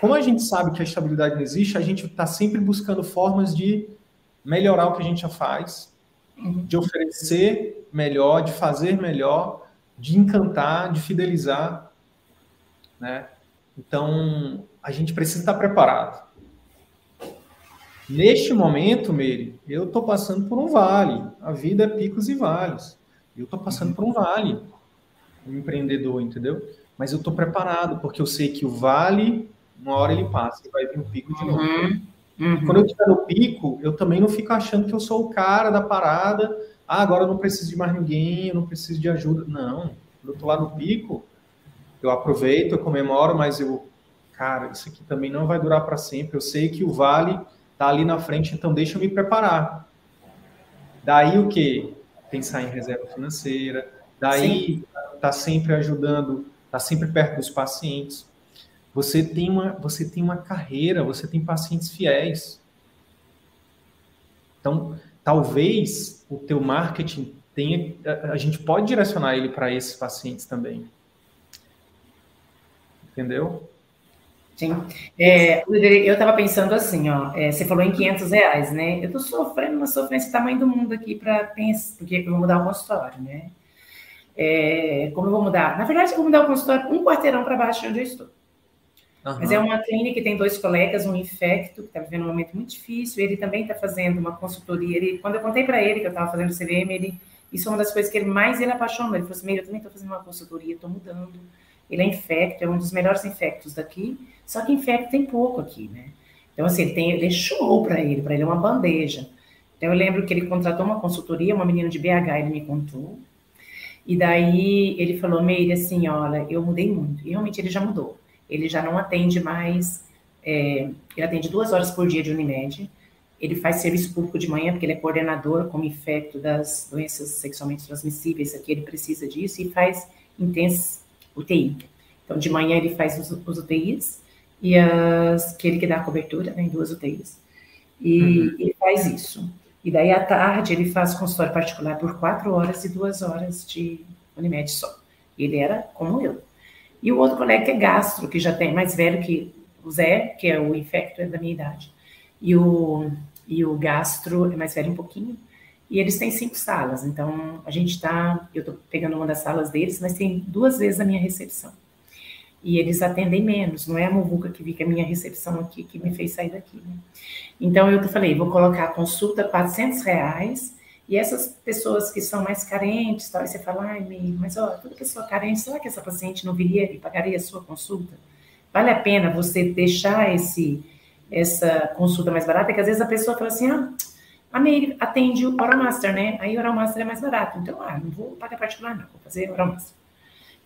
como a gente sabe que a estabilidade não existe, a gente está sempre buscando formas de melhorar o que a gente já faz, Uhum. de oferecer melhor, de fazer melhor, de encantar, de fidelizar, né? Então, a gente precisa estar preparado. Neste momento, Meire, eu estou passando por um vale. A vida é picos e vales. Eu estou passando por um vale, um empreendedor, entendeu? Mas eu estou preparado, porque eu sei que o vale, uma hora ele passa e vai vir um pico de novo. Uhum. Uhum. Quando eu estiver no pico, eu também não fico achando que eu sou o cara da parada. Ah, agora eu não preciso de mais ninguém, eu não preciso de ajuda. Não. Quando eu estou lá no pico, eu aproveito, eu comemoro, mas eu, cara, isso aqui também não vai durar para sempre. Eu sei que o vale está ali na frente, então deixa eu me preparar. Daí o que? Pensar em reserva financeira. Daí tá sempre ajudando, tá sempre perto dos pacientes. Você tem uma, você tem uma carreira, você tem pacientes fiéis. Então, talvez o teu marketing tenha, a gente pode direcionar ele para esses pacientes também. Entendeu? Sim. É, eu estava pensando assim, ó, é, você falou em 500 reais, né? Eu estou sofrendo uma sofrência tamanho do mundo aqui para pensar, porque eu vou mudar o consultório, né? É, como eu vou mudar? Na verdade, eu vou mudar o consultório um quarteirão para baixo de onde eu estou. Uhum. Mas é uma clínica que tem dois colegas, um infecto, que está vivendo um momento muito difícil, ele também está fazendo uma consultoria. Ele, quando eu contei para ele que eu estava fazendo CVM, ele, isso é uma das coisas que ele mais ele apaixonou. Ele falou assim, eu também estou fazendo uma consultoria, estou mudando. Ele é infecto, é um dos melhores infectos daqui, só que infecto tem pouco aqui, né? Então, assim, ele, tem, ele é show para ele, para ele é uma bandeja. Então, eu lembro que ele contratou uma consultoria, uma menina de BH, ele me contou, e daí ele falou, Meire, assim, olha, eu mudei muito. E realmente ele já mudou ele já não atende mais, é, ele atende duas horas por dia de Unimed, ele faz serviço público de manhã, porque ele é coordenador como infecto das doenças sexualmente transmissíveis, aqui ele precisa disso, e faz intenso UTI. Então, de manhã ele faz os, os UTIs, e as, que ele que dá a cobertura, né, em duas UTIs, e uhum. ele faz isso. E daí, à tarde, ele faz consultório particular por quatro horas e duas horas de Unimed só. Ele era como eu, e o outro colega que é gastro, que já tem mais velho que o Zé, que é o infecto, é da minha idade. E o, e o gastro é mais velho um pouquinho. E eles têm cinco salas. Então, a gente está. Eu estou pegando uma das salas deles, mas tem duas vezes a minha recepção. E eles atendem menos. Não é a Muvuca que fica a minha recepção aqui que me fez sair daqui. Né? Então, eu falei: vou colocar a consulta 400 reais e essas pessoas que são mais carentes, tal, você fala, ai, mas ó, toda pessoa carente, será que essa paciente não viria e pagaria a sua consulta? Vale a pena você deixar esse, essa consulta mais barata? Porque às vezes a pessoa fala assim, ah, a Meire atende o Oral Master, né? Aí o Oral Master é mais barato. Então, ah, não vou pagar particular, não, vou fazer Oral Master.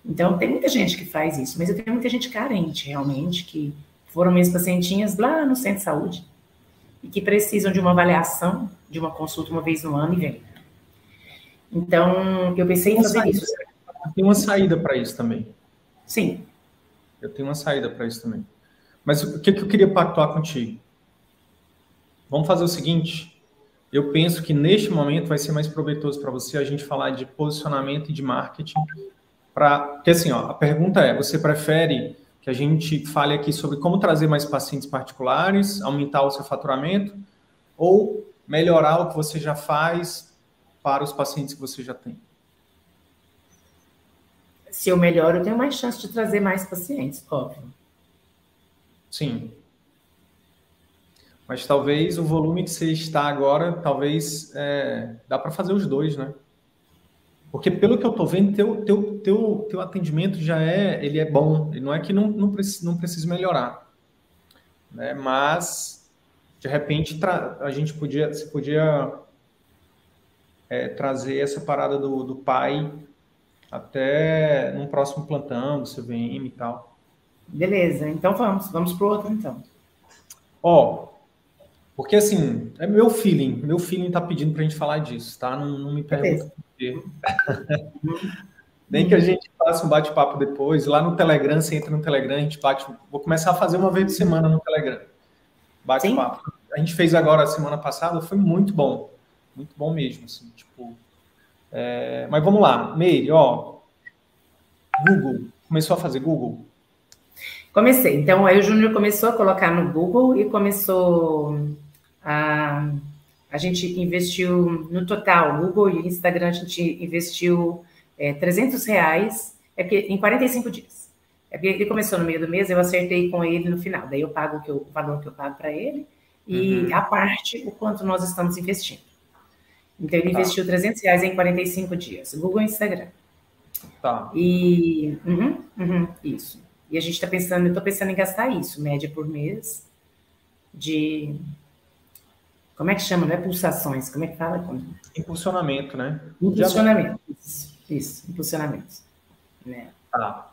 Então, tem muita gente que faz isso, mas eu tenho muita gente carente, realmente, que foram minhas pacientinhas lá no centro de saúde e que precisam de uma avaliação de uma consulta uma vez no ano e vem. Então, eu pensei em fazer isso. Tem uma saída para isso também. Sim. Eu tenho uma saída para isso também. Mas o que, que eu queria pactuar contigo? Vamos fazer o seguinte: eu penso que neste momento vai ser mais proveitoso para você a gente falar de posicionamento e de marketing. Pra, porque assim, ó, a pergunta é: você prefere que a gente fale aqui sobre como trazer mais pacientes particulares, aumentar o seu faturamento, ou melhorar o que você já faz para os pacientes que você já tem? Se eu melhoro, eu tenho mais chance de trazer mais pacientes, óbvio. Sim. Mas talvez o volume que você está agora, talvez é, dá para fazer os dois, né? Porque pelo que eu estou vendo, teu, teu, teu, teu atendimento já é, ele é bom. Ele não é que não, não, precisa, não precisa melhorar. Né? Mas, de repente, a gente podia, você podia é, trazer essa parada do, do pai até num próximo plantão do CVM e tal. Beleza, então vamos, vamos para o outro então. Ó, porque assim, é meu feeling, meu feeling tá pedindo para a gente falar disso, tá? Não, não me pergunta. Nem que a gente faça um bate-papo depois, lá no Telegram, você entra no Telegram, a gente bate. Vou começar a fazer uma vez por semana no Telegram. Bate-papo. A gente fez agora semana passada, foi muito bom. Muito bom mesmo, assim, tipo. É... Mas vamos lá, Meire, ó. Google. Começou a fazer Google? Comecei. Então, aí o Júnior começou a colocar no Google e começou a. A gente investiu no total, Google e Instagram, a gente investiu é, 300 reais é porque, em 45 dias. É porque ele começou no meio do mês, eu acertei com ele no final. Daí eu pago o, que eu, o valor que eu pago para ele e uhum. a parte o quanto nós estamos investindo. Então ele tá. investiu 300 reais em 45 dias, Google e Instagram. Tá. E uhum, uhum, isso. E a gente está pensando, eu estou pensando em gastar isso, média por mês, de. Como é que chama? Não é pulsações, como é que fala? Impulsionamento, né? Impulsionamento, isso, isso impulsionamento. Né? Tá.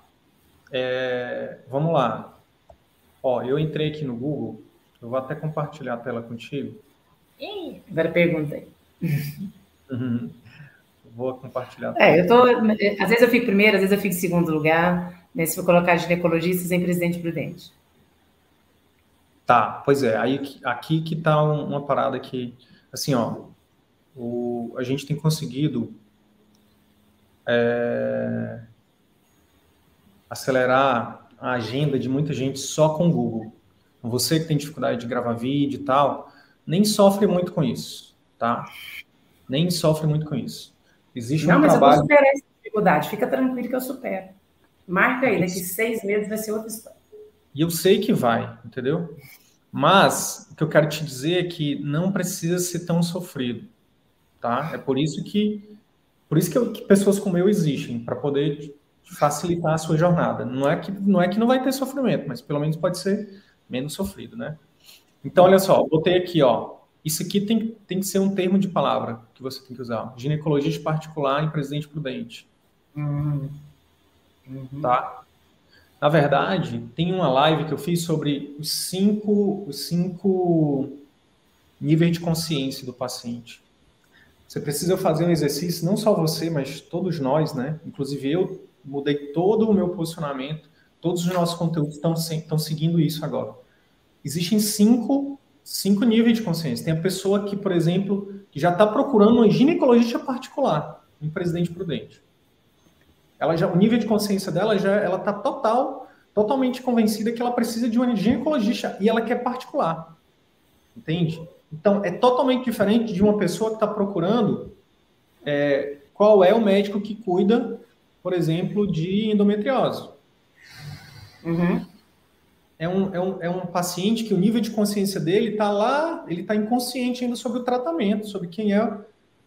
É, vamos lá. Ó, eu entrei aqui no Google, eu vou até compartilhar a tela contigo. Agora pergunta aí. Uhum. Vou compartilhar. É, eu tô. Às vezes eu fico primeiro, às vezes eu fico em segundo lugar né, se for colocar ginecologistas em presidente prudente. Tá, pois é. Aí aqui que tá uma parada que, assim, ó, o, a gente tem conseguido é, acelerar a agenda de muita gente só com o Google. Você que tem dificuldade de gravar vídeo e tal, nem sofre muito com isso, tá? Nem sofre muito com isso. Existe Não, um mas trabalho... eu vou superar essa dificuldade. Fica tranquilo que eu supero. Marca aí, daqui seis meses vai ser outra história. E eu sei que vai, entendeu? Mas o que eu quero te dizer é que não precisa ser tão sofrido, tá? É por isso que por isso que, eu, que pessoas como eu existem para poder facilitar a sua jornada. Não é que não é que não vai ter sofrimento, mas pelo menos pode ser menos sofrido, né? Então olha só, botei aqui, ó. Isso aqui tem, tem que ser um termo de palavra que você tem que usar. Ginecologista particular em presidente prudente. Hum. Uhum. Tá? Na verdade, tem uma live que eu fiz sobre os cinco, os cinco níveis de consciência do paciente. Você precisa fazer um exercício, não só você, mas todos nós, né? Inclusive eu mudei todo o meu posicionamento, todos os nossos conteúdos estão, estão seguindo isso agora. Existem cinco, cinco níveis de consciência. Tem a pessoa que, por exemplo, já está procurando um ginecologista particular, um presidente prudente. Ela já, o nível de consciência dela já ela está total, totalmente convencida que ela precisa de um ginecologista e ela quer particular. Entende? Então, é totalmente diferente de uma pessoa que está procurando é, qual é o médico que cuida, por exemplo, de endometriose. Uhum. É, um, é, um, é um paciente que o nível de consciência dele está lá, ele está inconsciente ainda sobre o tratamento, sobre quem é,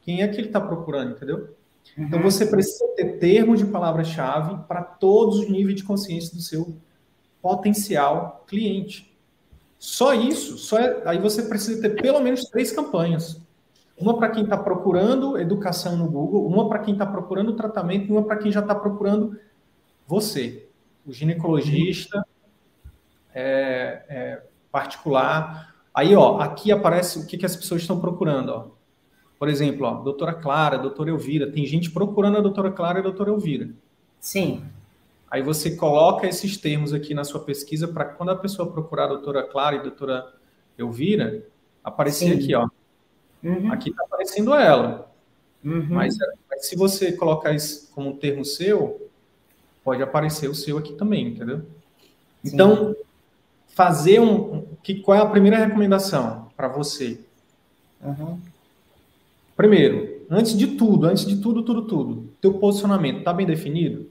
quem é que ele está procurando, entendeu? Então você precisa ter termos de palavra-chave para todos os níveis de consciência do seu potencial cliente. Só isso, só é, aí você precisa ter pelo menos três campanhas. Uma para quem está procurando educação no Google, uma para quem está procurando tratamento e uma para quem já está procurando você, o ginecologista é, é, particular. Aí, ó, aqui aparece o que, que as pessoas estão procurando. Ó. Por exemplo, ó, doutora Clara, doutora Elvira. Tem gente procurando a doutora Clara e a doutora Elvira. Sim. Aí você coloca esses termos aqui na sua pesquisa para quando a pessoa procurar a doutora Clara e a doutora Elvira, aparecer Sim. aqui, ó. Uhum. Aqui está aparecendo ela. Uhum. Mas, mas, se você colocar isso como um termo seu, pode aparecer o seu aqui também, entendeu? Sim. Então, fazer um. Que, qual é a primeira recomendação para você? Uhum. Primeiro, antes de tudo, antes de tudo, tudo, tudo, teu posicionamento está bem definido?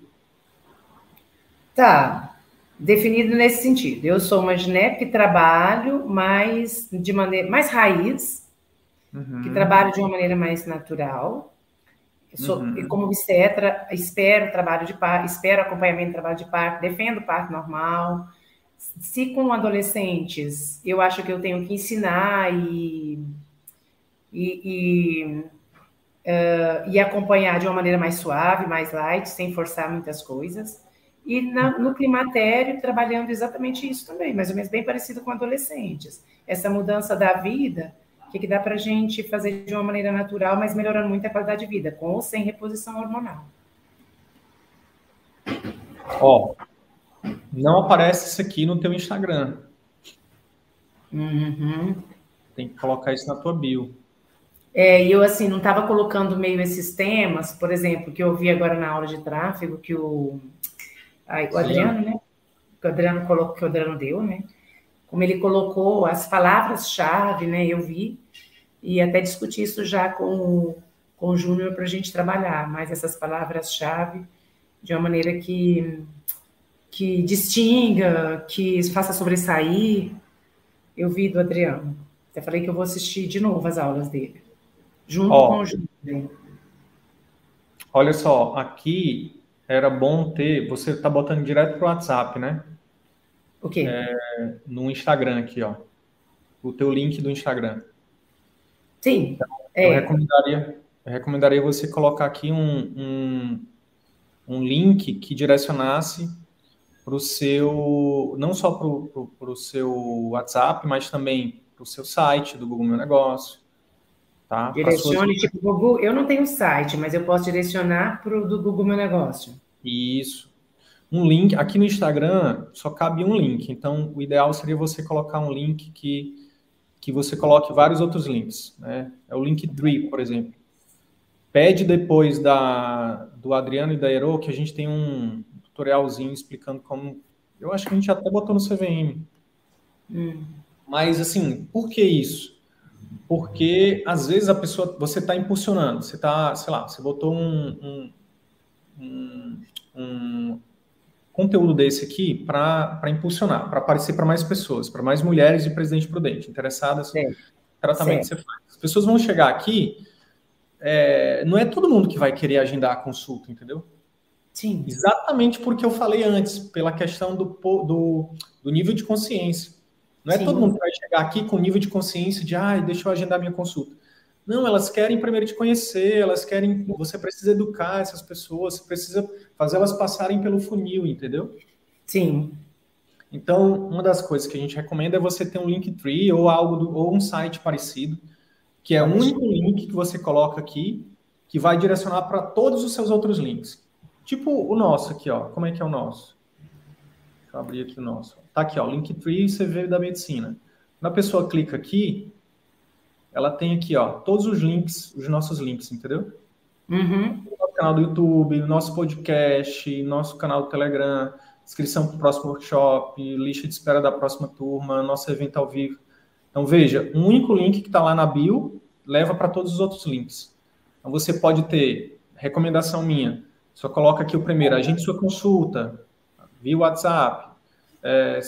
Tá definido nesse sentido. Eu sou uma GNEP que trabalho mais de maneira mais raiz, uhum. que trabalho de uma maneira mais natural. Eu sou, uhum. como obstetra, espero trabalho de parto, espero acompanhamento de trabalho de parto, defendo parto normal. Se com adolescentes, eu acho que eu tenho que ensinar e, e, e, uh, e acompanhar de uma maneira mais suave, mais light, sem forçar muitas coisas. E na, no climatério, trabalhando exatamente isso também, mais ou menos bem parecido com adolescentes. Essa mudança da vida, o que, que dá para a gente fazer de uma maneira natural, mas melhorando muito a qualidade de vida, com ou sem reposição hormonal. Ó, não aparece isso aqui no teu Instagram. Uhum. Tem que colocar isso na tua bio. É, e eu, assim, não estava colocando meio esses temas, por exemplo, que eu vi agora na aula de tráfego, que o Aí, o Adriano, né? Que o Adriano colocou, que o Adriano deu, né? Como ele colocou as palavras-chave, né? Eu vi e até discuti isso já com, com o Júnior para a gente trabalhar mais essas palavras-chave de uma maneira que que distinga, que faça sobressair. Eu vi do Adriano. Até falei que eu vou assistir de novo as aulas dele, junto oh, com o Júnior. Olha só, aqui era bom ter. Você está botando direto para o WhatsApp, né? O quê? É, no Instagram aqui, ó. O teu link do Instagram. Sim. Então, é. eu, recomendaria, eu recomendaria você colocar aqui um, um, um link que direcionasse para o seu. Não só para o seu WhatsApp, mas também para o seu site do Google Meu Negócio Tá? Direcione, suas... tipo, Google, eu não tenho site, mas eu posso direcionar para o do Google Meu Negócio. Isso. Um link, aqui no Instagram só cabe um link, então o ideal seria você colocar um link que, que você coloque vários outros links. Né? É o link Drip, por exemplo. Pede depois da, do Adriano e da Ero que a gente tem um tutorialzinho explicando como. Eu acho que a gente até botou no CVM. Hum. Mas, assim, por que isso? Porque às vezes a pessoa, você está impulsionando, você está, sei lá, você botou um, um, um, um conteúdo desse aqui para impulsionar, para aparecer para mais pessoas, para mais mulheres de Presidente Prudente interessadas no tratamento que você faz. As pessoas vão chegar aqui, é, não é todo mundo que vai querer agendar a consulta, entendeu? Sim. Exatamente porque eu falei antes, pela questão do, do, do nível de consciência. Não é Sim. todo mundo que vai chegar aqui com nível de consciência de, ah, deixa eu agendar minha consulta. Não, elas querem primeiro te conhecer, elas querem. Você precisa educar essas pessoas, você precisa fazer elas passarem pelo funil, entendeu? Sim. Então, uma das coisas que a gente recomenda é você ter um Linktree ou algo do, ou um site parecido, que é o único link que você coloca aqui, que vai direcionar para todos os seus outros links. Tipo o nosso aqui, ó. Como é que é o nosso? Deixa eu abrir aqui o nosso. Tá aqui, ó, Linktree CV da medicina. Quando a pessoa clica aqui, ela tem aqui, ó, todos os links, os nossos links, entendeu? Uhum. Nosso canal do YouTube, nosso podcast, nosso canal do Telegram, inscrição para o próximo workshop, lista de espera da próxima turma, nosso evento ao vivo. Então, veja, um único link que está lá na bio leva para todos os outros links. Então, você pode ter, recomendação minha, só coloca aqui o primeiro, agende sua consulta, via WhatsApp, é,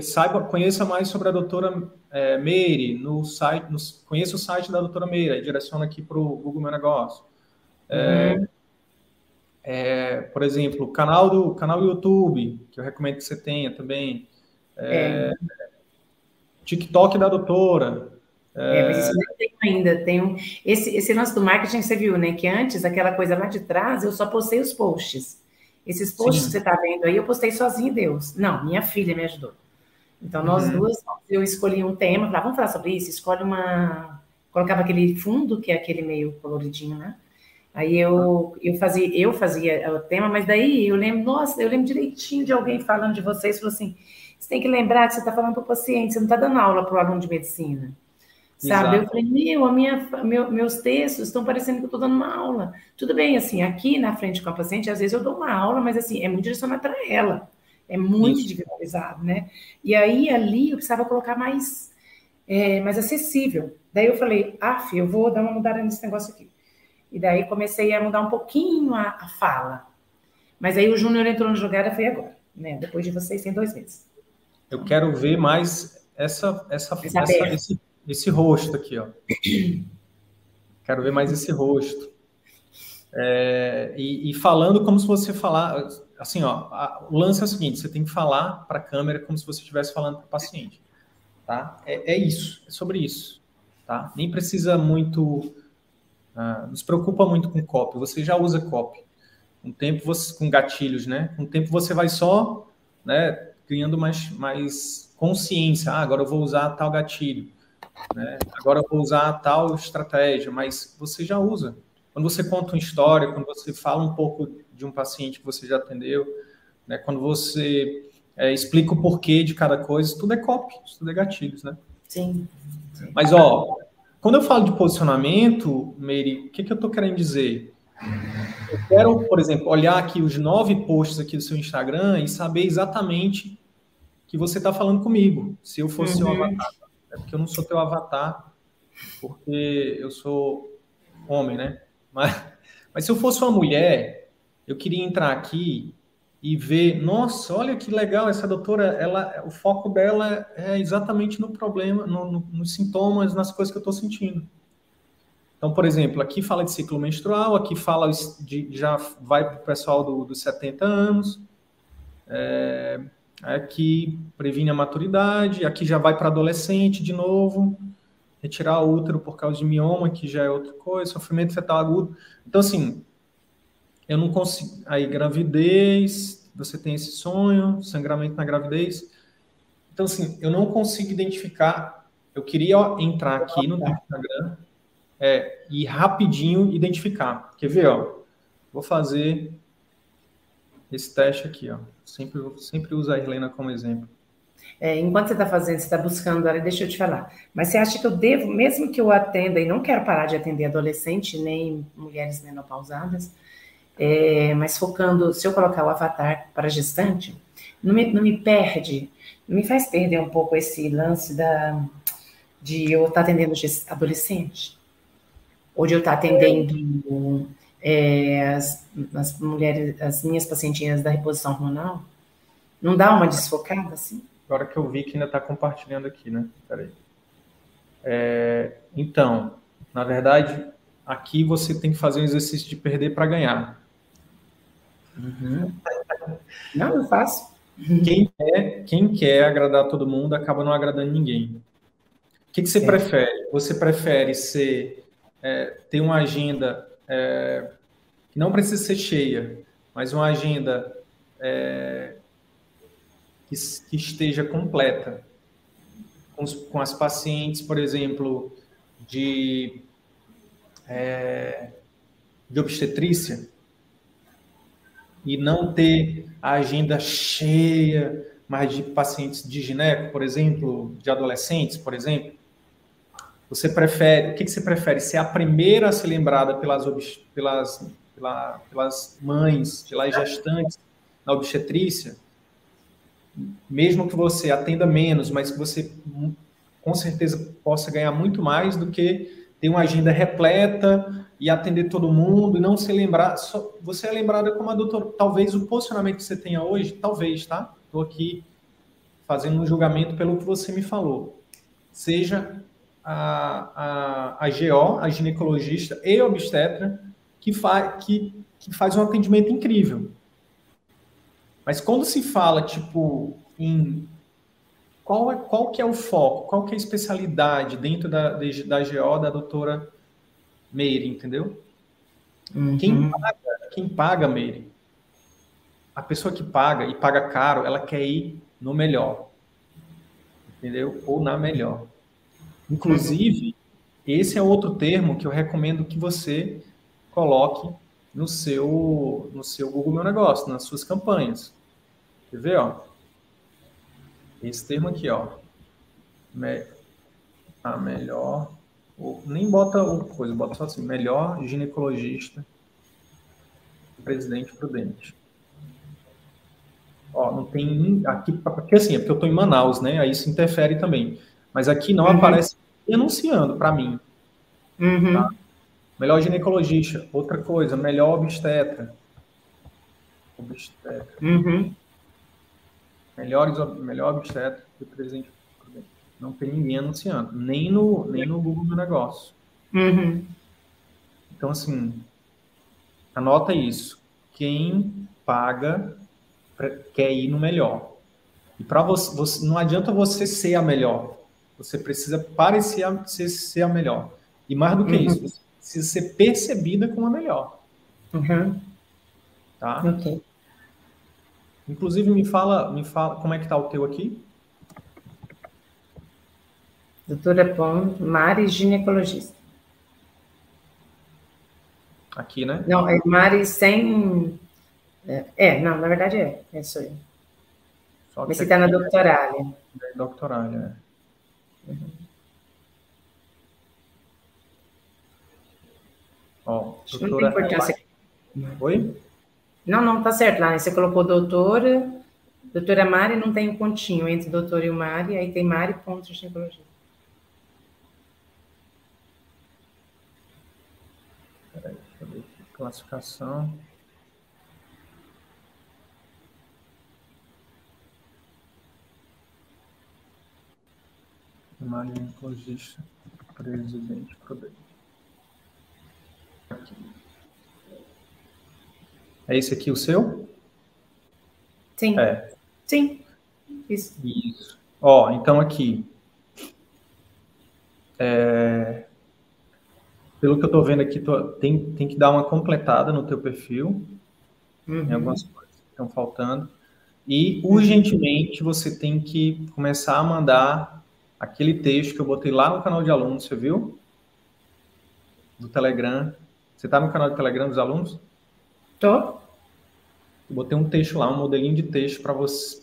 saiba, conheça mais sobre a doutora é, Meire no site, no, conheça o site da doutora Meire, direciona aqui para o Google Meu Negócio. É, uhum. é, por exemplo, o canal do canal YouTube, que eu recomendo que você tenha também. É, é. TikTok da doutora. É, mas isso não tem ainda. Tem um, esse, esse lance do marketing você viu, né? Que antes, aquela coisa lá de trás, eu só postei os posts. Esses posts Sim. que você está vendo aí, eu postei sozinho Deus. Não, minha filha me ajudou. Então, nós uhum. duas, eu escolhi um tema, falei, ah, vamos falar sobre isso? Escolhe uma. Colocava aquele fundo, que é aquele meio coloridinho, né? Aí eu, eu, fazia, eu fazia o tema, mas daí eu lembro, nossa, eu lembro direitinho de alguém falando de vocês, falou assim: você tem que lembrar que você está falando para o paciente, você não está dando aula para o aluno de medicina. Sabe? Exato. Eu falei, meu, a minha, meu, meus textos estão parecendo que eu estou dando uma aula. Tudo bem, assim, aqui na frente com a paciente, às vezes eu dou uma aula, mas assim, é muito direcionado para ela. É muito Isso. individualizado, né? E aí ali eu precisava colocar mais, é, mais acessível. Daí eu falei, ah, eu vou dar uma mudada nesse negócio aqui. E daí comecei a mudar um pouquinho a, a fala. Mas aí o Júnior entrou na jogada, foi agora, né? Depois de vocês, tem dois meses. Eu quero ver mais essa, essa, essa esse, esse rosto aqui, ó. Quero ver mais esse rosto. É, e, e, falando como se você falar, assim, ó, a, o lance é o seguinte: você tem que falar para a câmera como se você estivesse falando para o paciente, tá? É, é, isso, é sobre isso, tá? Nem precisa muito, não se preocupa muito com copy. Você já usa copy. Com tempo você, com gatilhos, né? Com tempo você vai só, né? Ganhando mais, mais consciência. Ah, agora eu vou usar tal gatilho. Né? Agora eu vou usar tal estratégia, mas você já usa. Quando você conta uma história, quando você fala um pouco de um paciente que você já atendeu, né? quando você é, explica o porquê de cada coisa, tudo é copy, tudo é gatilhos, né? Sim. Mas, ó, quando eu falo de posicionamento, Meire, o que, que eu estou querendo dizer? Eu quero, por exemplo, olhar aqui os nove posts aqui do seu Instagram e saber exatamente que você está falando comigo. Se eu fosse uhum. seu avatar, é porque eu não sou teu avatar, porque eu sou homem, né? Mas, mas se eu fosse uma mulher, eu queria entrar aqui e ver, nossa, olha que legal essa doutora, ela, o foco dela é exatamente no problema, no, no, nos sintomas, nas coisas que eu estou sentindo. Então, por exemplo, aqui fala de ciclo menstrual, aqui fala de, já vai para o pessoal do, dos 70 anos, é, aqui previne a maturidade, aqui já vai para adolescente de novo, retirar o útero por causa de mioma, que já é outra coisa, sofrimento fetal agudo. Então, assim, eu não consigo. Aí, gravidez, você tem esse sonho, sangramento na gravidez. Então, assim, eu não consigo identificar. Eu queria entrar aqui no Instagram é, e rapidinho identificar. Quer ver, ó? Vou fazer esse teste aqui, ó. Sempre, sempre usa a Helena como exemplo. É, enquanto você está fazendo, você está buscando, olha, deixa eu te falar. Mas você acha que eu devo, mesmo que eu atenda, e não quero parar de atender adolescente, nem mulheres menopausadas, é, mas focando, se eu colocar o avatar para gestante, não me, não me perde, não me faz perder um pouco esse lance da, de eu estar tá atendendo adolescente, ou de eu estar tá atendendo é, as, as mulheres, as minhas pacientinhas da reposição hormonal? Não dá uma desfocada assim? Agora que eu vi que ainda está compartilhando aqui, né? Peraí. É, então, na verdade, aqui você tem que fazer um exercício de perder para ganhar. Uhum. Não, eu faço. Quem quer, quem quer agradar todo mundo acaba não agradando ninguém. O que, que você prefere? Você prefere ser é, ter uma agenda é, que não precisa ser cheia, mas uma agenda é, que, que, esteja completa, com, os, com, as pacientes, por exemplo, de, é, de obstetrícia, e não ter a agenda cheia, mas de pacientes de gineco, por exemplo, de adolescentes, por exemplo, você prefere, o que, que você prefere? Ser a primeira a ser lembrada pelas, pelas, pela, pelas mães, pelas gestantes na obstetrícia, mesmo que você atenda menos, mas que você com certeza possa ganhar muito mais do que ter uma agenda repleta e atender todo mundo e não ser lembrado. Você é lembrada como a doutora. Talvez o posicionamento que você tenha hoje, talvez, tá? Estou aqui fazendo um julgamento pelo que você me falou. Seja a, a, a GO, a ginecologista e obstetra, que, fa, que, que faz um atendimento incrível. Mas quando se fala, tipo, em qual, é, qual que é o foco, qual que é a especialidade dentro da, da GO da doutora Meire, entendeu? Uhum. Quem paga, quem paga Meire? A pessoa que paga e paga caro, ela quer ir no melhor. Entendeu? Ou na melhor. Inclusive, esse é outro termo que eu recomendo que você coloque no seu, no seu Google Meu Negócio, nas suas campanhas. Quer ver, ó? Esse termo aqui, ó. a melhor, nem bota o coisa, bota só assim, melhor ginecologista Presidente Prudente. Ó, não tem aqui, porque assim, é porque eu estou em Manaus, né? Aí isso interfere também. Mas aqui não uhum. aparece anunciando para mim. Uhum. Tá? Melhor ginecologista, outra coisa, melhor obstetra. Obstetra. Uhum. Melhores, melhor obstetra presidente Prudente. Não tem ninguém anunciando, nem no, nem no Google do negócio. Uhum. Então, assim, Anota isso. Quem paga quer ir no melhor. E para você, você, não adianta você ser a melhor. Você precisa parecer a, ser, ser a melhor. E mais do que uhum. isso, você precisa ser percebida como a melhor. Uhum. Tá? Ok. Inclusive, me fala, me fala como é que tá o teu aqui? Doutora Pom, Mari, ginecologista. Aqui, né? Não, é Mari sem. É, é, não, na verdade é. É isso aí. Só Mas você está na doutorália. É doutorália, é. Ó, doutora... Não tem importância. Oi? Não, não, tá certo lá. Você colocou doutora, doutora Mari, não tem um pontinho entre doutora e o Mari, aí tem Mari, ponto de ginecologia. classificação. Imagem logística, presidente Prudente. É esse aqui o seu? Sim. É. Sim. Isso. Isso. Ó, então aqui. É, pelo que eu estou vendo aqui, tô, tem, tem que dar uma completada no teu perfil. Uhum. Tem algumas coisas que estão faltando. E, urgentemente, você tem que começar a mandar aquele texto que eu botei lá no canal de alunos, você viu? Do Telegram. Você está no canal do Telegram dos alunos? Tô. Eu botei um texto lá, um modelinho de texto para vocês,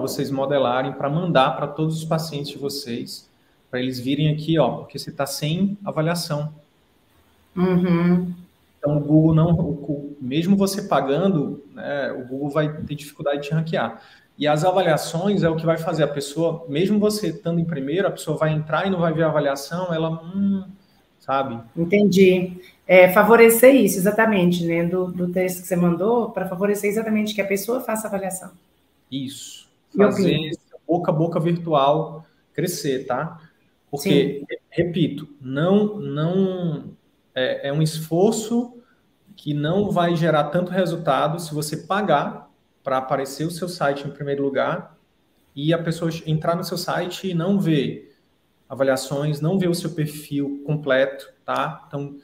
vocês modelarem, para mandar para todos os pacientes de vocês, para eles virem aqui, ó, porque você está sem avaliação. Uhum. Então, o Google não, o, mesmo você pagando, né, o Google vai ter dificuldade de te ranquear. E as avaliações é o que vai fazer a pessoa, mesmo você estando em primeiro, a pessoa vai entrar e não vai ver a avaliação, ela, hum, sabe? Entendi. É, favorecer isso, exatamente, né? Do, do texto que você mandou, para favorecer exatamente que a pessoa faça a avaliação. Isso. Fazer boca a boca virtual crescer, tá? Porque, Sim. repito, não, não é, é um esforço que não vai gerar tanto resultado se você pagar para aparecer o seu site em primeiro lugar e a pessoa entrar no seu site e não ver avaliações, não ver o seu perfil completo, tá? Então,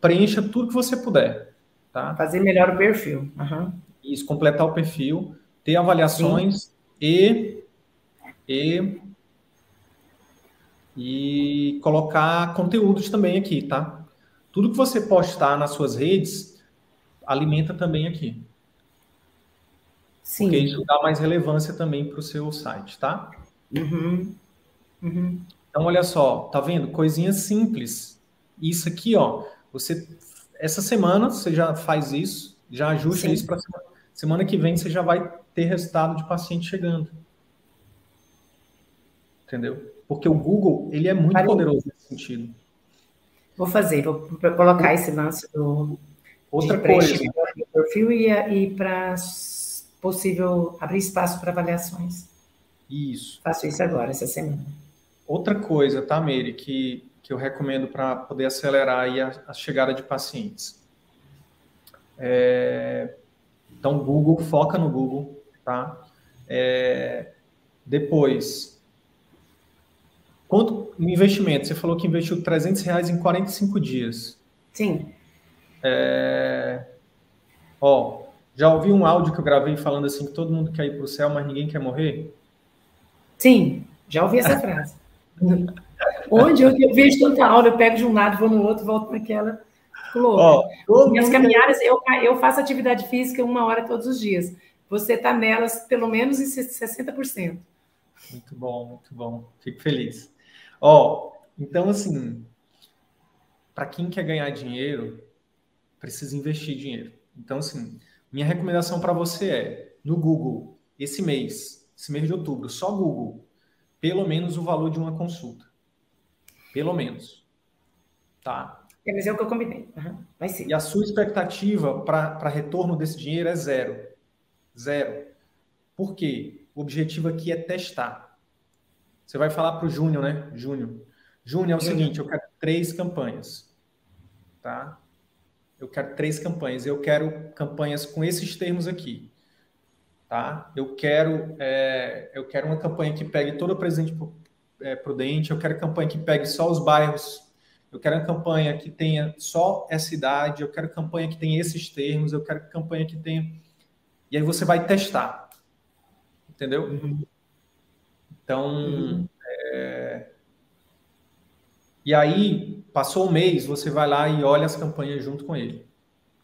preencha tudo que você puder, tá? Fazer melhor o perfil. Uhum. Isso, completar o perfil, ter avaliações e, e e colocar conteúdos também aqui, tá? Tudo que você postar nas suas redes alimenta também aqui. Sim. Porque isso dá mais relevância também para o seu site, tá? Uhum. Uhum. Então, olha só, tá vendo? Coisinha simples. Isso aqui, ó, você essa semana você já faz isso, já ajusta Sim. isso para semana, semana que vem você já vai ter resultado de paciente chegando. Entendeu? Porque o Google, ele é muito poderoso nesse sentido. Vou fazer, vou colocar esse lance do outra coisa perfil e, e para possível abrir espaço para avaliações. Isso. Faço isso agora, essa semana. Outra coisa, tá, Meire, que, que eu recomendo para poder acelerar aí a, a, chegada de pacientes. É, então, Google, foca no Google, tá? É, depois, Quanto investimento? Você falou que investiu 300 reais em 45 dias. Sim. É... Ó, já ouvi um áudio que eu gravei falando assim que todo mundo quer ir para o céu, mas ninguém quer morrer? Sim, já ouvi essa frase. Onde eu, eu, vejo tanta aula, eu pego de um lado, vou no outro, volto naquela. Louco. Minhas caminhadas, eu, eu faço atividade física uma hora todos os dias. Você está nelas pelo menos em 60%. Muito bom, muito bom. Fico feliz. Ó, então assim, para quem quer ganhar dinheiro, precisa investir dinheiro. Então assim, minha recomendação para você é no Google esse mês, esse mês de outubro, só Google, pelo menos o valor de uma consulta. Pelo menos. Tá? É, mas é o que eu combinei. Uhum. Vai ser. E a sua expectativa para retorno desse dinheiro é zero. Zero. Por quê? O objetivo aqui é testar. Você vai falar para o Júnior, né? Júnior. Júnior é o seguinte, eu quero três campanhas. Tá? Eu quero três campanhas. Eu quero campanhas com esses termos aqui. Tá? Eu quero, é, eu quero uma campanha que pegue todo o presente é, prudente. Eu quero campanha que pegue só os bairros eu quero uma campanha que tenha só essa idade, eu quero campanha que tenha esses termos, eu quero campanha que tenha. E aí você vai testar. Entendeu? Uhum. Então. Uhum. É... E aí, passou um mês, você vai lá e olha as campanhas junto com ele.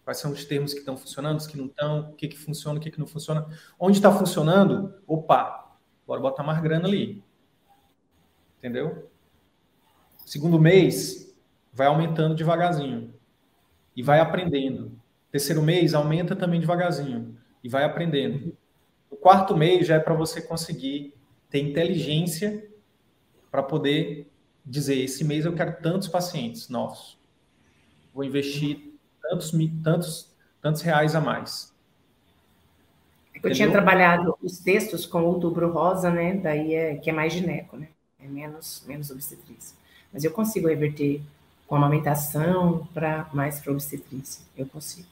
Quais são os termos que estão funcionando, os que não estão, o que, que funciona, o que, que não funciona. Onde está funcionando, opa, bora botar mais grana ali. Entendeu? Segundo mês, vai aumentando devagarzinho e vai aprendendo. Terceiro mês aumenta também devagarzinho e vai aprendendo. O quarto mês já é para você conseguir ter inteligência para poder dizer esse mês eu quero tantos pacientes novos. Vou investir tantos tantos tantos reais a mais. É eu tinha trabalhado os textos com outubro rosa, né? Daí é que é mais gineco, né? É menos menos obstetrícia. Mas eu consigo reverter com amamentação para mais para obstetrícia. Eu consigo.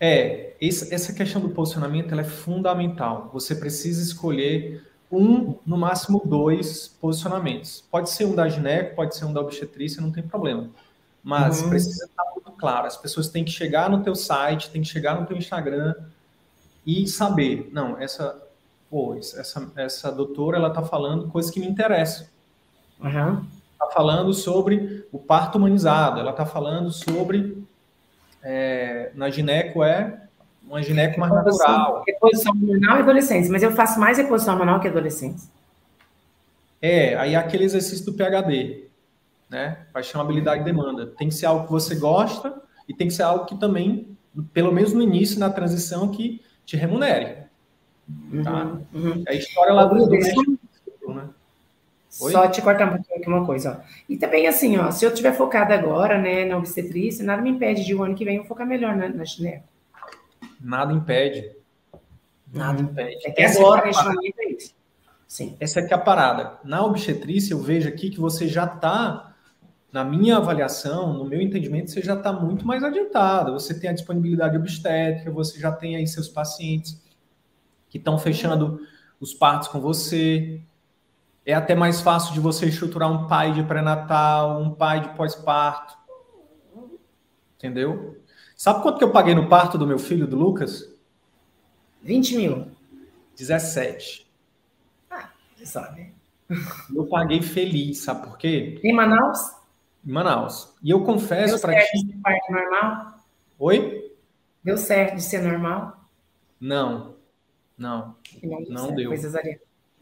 É, essa questão do posicionamento é fundamental. Você precisa escolher um, no máximo dois posicionamentos. Pode ser um da gineco, pode ser um da obstetrícia, não tem problema. Mas uhum. precisa estar muito claro. As pessoas têm que chegar no teu site, têm que chegar no teu Instagram e saber, não, essa, pô, essa, essa doutora, ela está falando coisas que me interessam. Uhum está falando sobre o parto humanizado, ela está falando sobre é, na gineco é uma gineco mais natural. Reposição hormonal e adolescentes, mas eu faço mais reposição hormonal que adolescentes. É, aí é aquele exercício do PHD, né? Paixão, habilidade e demanda. Tem que ser algo que você gosta e tem que ser algo que também, pelo menos no início, na transição, que te remunere. Tá? Uhum, uhum. É a história lá do, do né? Oi? Só te cortar um pouquinho aqui uma coisa, ó. E também assim, ó, se eu tiver focada agora, né, na obstetrícia, nada me impede de o ano que vem eu focar melhor na, na gineco. Nada impede. Nada impede. É que Essa agora, é neste momento, é isso. Sim. Essa é que é a parada. Na obstetrícia, eu vejo aqui que você já está, na minha avaliação, no meu entendimento, você já está muito mais adiantado. Você tem a disponibilidade obstétrica, você já tem aí seus pacientes que estão fechando os partos com você, é até mais fácil de você estruturar um pai de pré-natal, um pai de pós-parto. Entendeu? Sabe quanto que eu paguei no parto do meu filho, do Lucas? 20 mil. 17. Ah, você sabe. Eu paguei feliz, sabe por quê? Em Manaus? Em Manaus. E eu confesso para ti. De parto normal? Oi? Deu certo de ser normal? Não. Não. Não, não deu.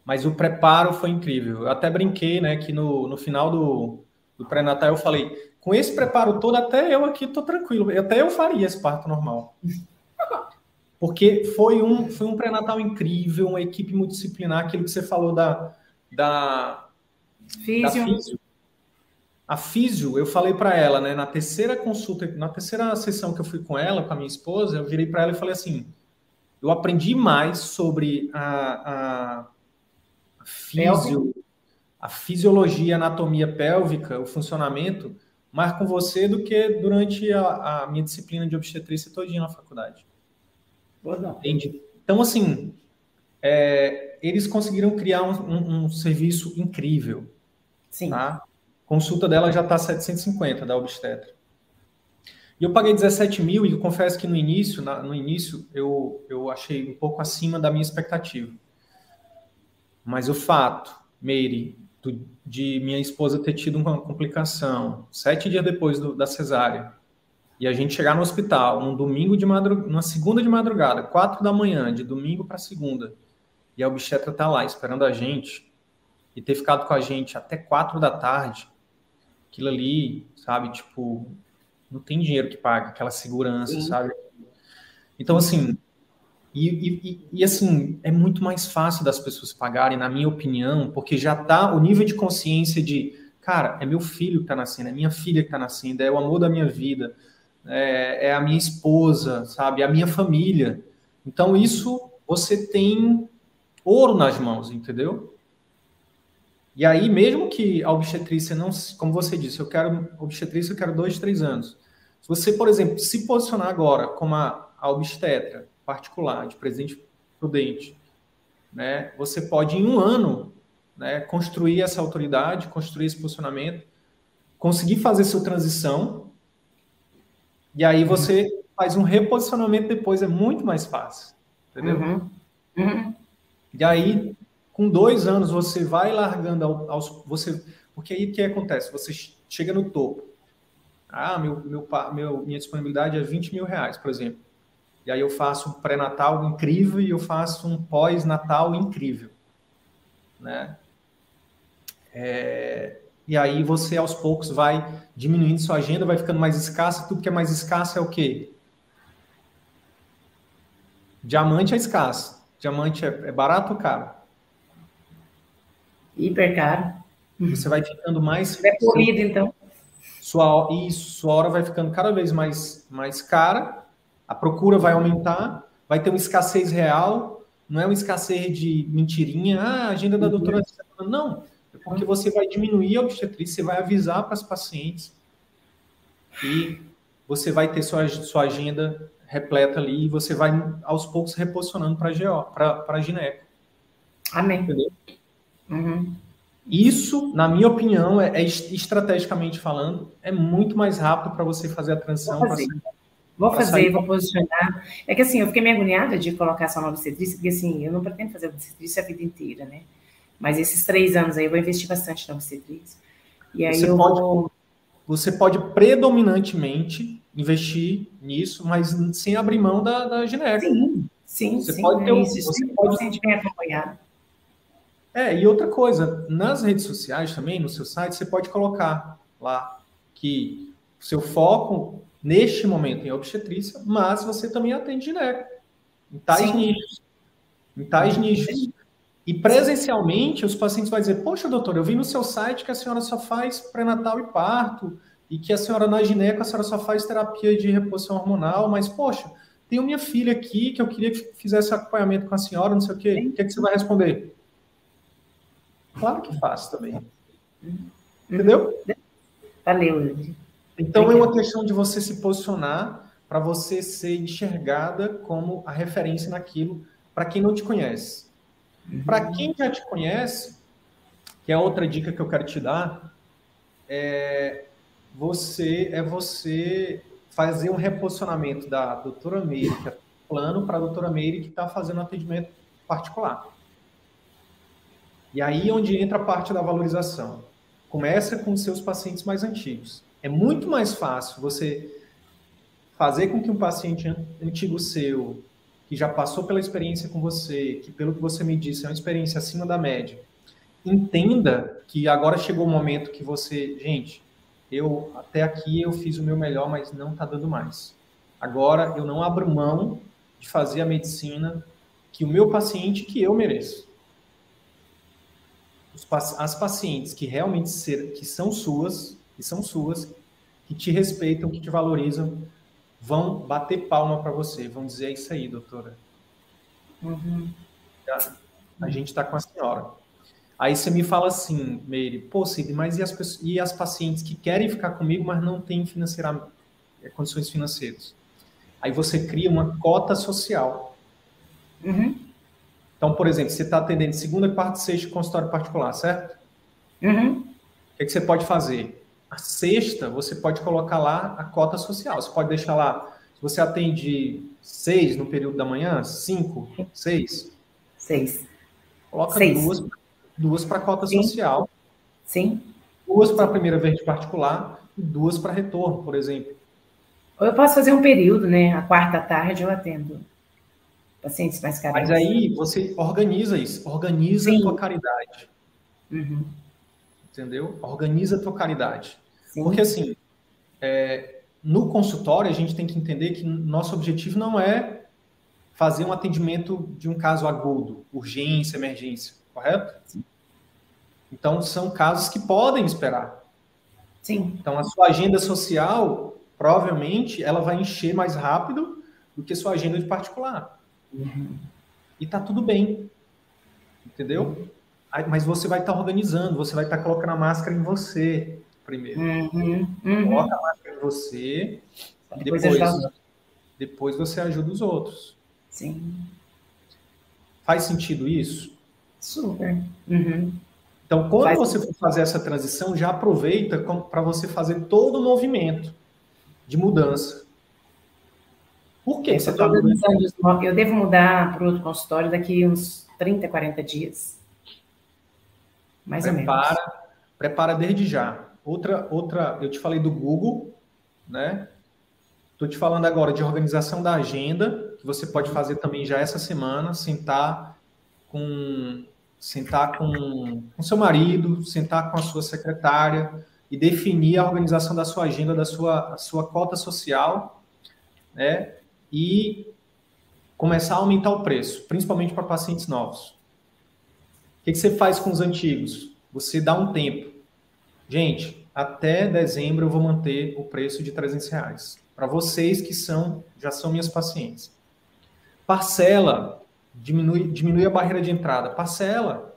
Mas o preparo foi incrível. Eu até brinquei, né, que no, no final do, do pré-natal eu falei, com esse preparo todo, até eu aqui tô tranquilo. Até eu faria esse parto normal. Porque foi um, foi um pré-natal incrível, uma equipe multidisciplinar, aquilo que você falou da, da, físio. da físio. A físio, eu falei para ela, né, na terceira consulta, na terceira sessão que eu fui com ela, com a minha esposa, eu virei para ela e falei assim: eu aprendi mais sobre a, a físio, a fisiologia, a anatomia pélvica, o funcionamento, mais com você do que durante a, a minha disciplina de obstetrícia todinha na faculdade. Entende? Então, assim, é, eles conseguiram criar um, um, um, serviço incrível. Sim. Tá? Consulta dela já está 750 da obstetra. E eu paguei 17 mil e confesso que no início, na, no início, eu, eu achei um pouco acima da minha expectativa. Mas o fato, Meire, do, de minha esposa ter tido uma complicação sete dias depois do, da cesárea, e a gente chegar no hospital num domingo de madrugada, numa segunda de madrugada, quatro da manhã, de domingo para segunda, e a obstetra tá lá esperando a gente, e ter ficado com a gente até quatro da tarde, aquilo ali, sabe, tipo, não tem dinheiro que paga aquela segurança, Sim. sabe? Então, assim, e, e, e, assim, é muito mais fácil das pessoas pagarem, na minha opinião, porque já tá o nível de consciência de, cara, é meu filho que tá nascendo, é minha filha que tá nascendo, é o amor da minha vida, é, é a minha esposa, sabe, é a minha família. Então, isso você tem ouro nas mãos, entendeu? E aí, mesmo que a obstetrícia não, como você disse, eu quero obstetrícia, eu quero dois, três anos. Se você, por exemplo, se posicionar agora como a, a obstetra particular de Presidente Prudente, né, você pode em um ano né, construir essa autoridade, construir esse posicionamento, conseguir fazer sua transição, e aí você uhum. faz um reposicionamento depois, é muito mais fácil, entendeu? Uhum. Uhum. E aí, com dois anos, você vai largando aos. Você, porque aí o que acontece? Você chega no topo. Ah, meu, meu, meu, minha disponibilidade é 20 mil reais, por exemplo. E aí eu faço um pré-natal incrível e eu faço um pós-natal incrível. Né? É, e aí você aos poucos vai diminuindo sua agenda, vai ficando mais escassa. Tudo que é mais escasso é o quê? Diamante é escasso. Diamante é, é barato ou caro? Hiper caro. Você vai ficando mais. É polido, então. Sua, isso, sua hora vai ficando cada vez mais, mais cara, a procura vai aumentar, vai ter uma escassez real, não é uma escassez de mentirinha, ah, a agenda da doutora. Não, é porque você vai diminuir a obstetrícia, você vai avisar para as pacientes e você vai ter sua, sua agenda repleta ali e você vai aos poucos reposicionando para a gineco. Amém. Entendeu? Uhum. Isso, na minha opinião, é, é, estrategicamente falando, é muito mais rápido para você fazer a transição. Fazer, vou, fazer sair... vou posicionar. É que assim, eu fiquei meio agoniada de colocar só uma obstetrícia, porque assim, eu não pretendo fazer obstetrícia a vida inteira, né? Mas esses três anos aí eu vou investir bastante na obstetrícia. E aí você eu pode, vou... Você pode predominantemente investir nisso, mas sem abrir mão da, da gineco. Sim, sim, você sim. Pode ter, é isso, você pode bem acompanhado. É, e outra coisa, nas redes sociais também, no seu site, você pode colocar lá que seu foco neste momento em obstetrícia, mas você também atende gineco, em tais Sim. nichos. Em tais nichos. E presencialmente, os pacientes vão dizer: Poxa, doutor, eu vi no seu site que a senhora só faz pré-natal e parto, e que a senhora na gineco, a senhora só faz terapia de reposição hormonal, mas, poxa, tenho minha filha aqui que eu queria que fizesse acompanhamento com a senhora, não sei o quê. O que, é que você vai responder? Claro que faço também. Entendeu? Valeu. Então é uma questão de você se posicionar para você ser enxergada como a referência naquilo para quem não te conhece. Uhum. Para quem já te conhece, que é outra dica que eu quero te dar, é você é você fazer um reposicionamento da doutora Meire, que é plano para a doutora Meire que está fazendo atendimento particular. E aí onde entra a parte da valorização. Começa com seus pacientes mais antigos. É muito mais fácil você fazer com que um paciente antigo seu, que já passou pela experiência com você, que pelo que você me disse é uma experiência acima da média, entenda que agora chegou o momento que você, gente, eu até aqui eu fiz o meu melhor, mas não está dando mais. Agora eu não abro mão de fazer a medicina que o meu paciente, que eu mereço as pacientes que realmente ser, que são suas, que são suas, que te respeitam, que te valorizam, vão bater palma para você, vão dizer é isso aí, doutora. Uhum. A, a gente está com a senhora. Aí você me fala assim, Meire, pô, Cid, mas e as, pessoas, e as pacientes que querem ficar comigo, mas não têm financeira, é, condições financeiras? Aí você cria uma cota social. Uhum. Então, por exemplo, você está atendendo segunda, quarta e sexta consultório particular, certo? Uhum. O que, é que você pode fazer? A sexta, você pode colocar lá a cota social. Você pode deixar lá, se você atende seis no período da manhã, cinco, seis. Seis. Coloca seis. duas, duas para cota Sim. social. Sim. Duas para a primeira vez particular e duas para retorno, por exemplo. Ou eu posso fazer um período, né? A quarta tarde eu atendo pacientes mais carentes. Mas aí você organiza isso, organiza Sim. a tua caridade. Uhum. Entendeu? Organiza a tua caridade. Sim. Porque assim, é, no consultório a gente tem que entender que nosso objetivo não é fazer um atendimento de um caso agudo, urgência, emergência, correto? Sim. Então são casos que podem esperar. Sim. Então a sua agenda social provavelmente ela vai encher mais rápido do que sua agenda de particular. Uhum. E tá tudo bem. Entendeu? Mas você vai estar tá organizando, você vai estar tá colocando a máscara em você primeiro. Uhum. Uhum. Coloca a máscara em você, depois, depois, depois você ajuda os outros. Sim. Faz sentido isso? Super. Uhum. Então, quando Faz você for fazer essa transição, já aproveita para você fazer todo o movimento de mudança. Por que, você está mudando? Eu devo mudar para outro consultório daqui uns 30, 40 dias. Mais prepara, ou menos. Prepara desde já. Outra, outra, eu te falei do Google, né? Estou te falando agora de organização da agenda, que você pode fazer também já essa semana, sentar com sentar com, com seu marido, sentar com a sua secretária e definir a organização da sua agenda, da sua, sua cota social, né? E começar a aumentar o preço, principalmente para pacientes novos. O que, que você faz com os antigos? Você dá um tempo. Gente, até dezembro eu vou manter o preço de 300 reais. Para vocês que são já são minhas pacientes. Parcela, diminui, diminui a barreira de entrada. Parcela,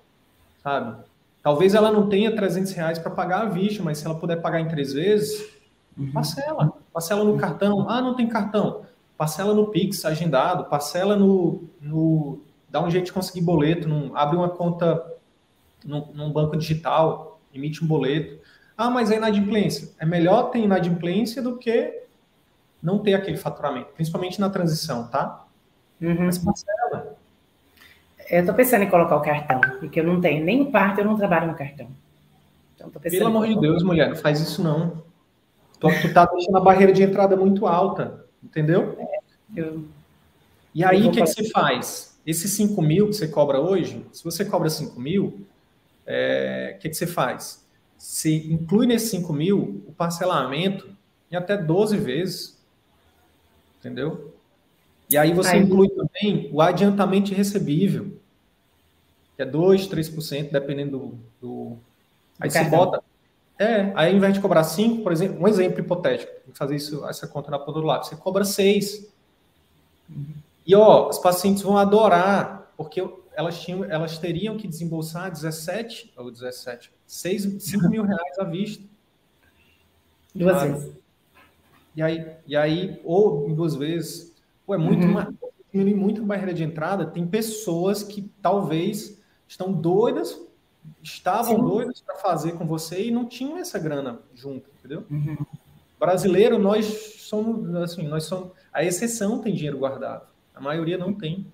sabe? Talvez ela não tenha 300 reais para pagar a vista, mas se ela puder pagar em três vezes, uhum. parcela. Parcela no cartão. Ah, não tem cartão. Parcela no Pix agendado. Parcela no, no dá um jeito de conseguir boleto, num, abre uma conta num, num, banco digital, emite um boleto. Ah, mas é inadimplência. É melhor ter inadimplência do que não ter aquele faturamento, principalmente na transição, tá? Uhum. Mas parcela. Eu estou pensando em colocar o cartão, porque eu não tenho nem parte, eu não trabalho no cartão. Então, Pelo amor de Deus, mulher, não faz isso não. Tu, tu tá deixando a barreira de entrada muito alta, entendeu? É, eu, e aí, o que, que você faz? Esses 5 mil que você cobra hoje, se você cobra 5 mil, o é, que, que você faz? Você inclui nesses 5 mil o parcelamento em até 12 vezes. Entendeu? E aí você aí. inclui também o adiantamento recebível, que é 2, 3%, dependendo do. do... Aí do você cartão. bota. É, aí ao invés de cobrar 5, por exemplo, um exemplo hipotético, vou fazer isso, essa conta na ponta do lápis, você cobra 6. Uhum. E ó, os pacientes vão adorar, porque elas, tinham, elas teriam que desembolsar 17, ou 17, 6, 5 mil reais à vista. Duas vezes. E aí, e aí, ou duas vezes. Pô, é muito uhum. muito a barreira de entrada. Tem pessoas que talvez estão doidas, estavam Sim. doidas para fazer com você e não tinham essa grana junto, entendeu? Uhum. Brasileiro, nós somos assim, nós somos a exceção tem dinheiro guardado. A maioria não tem.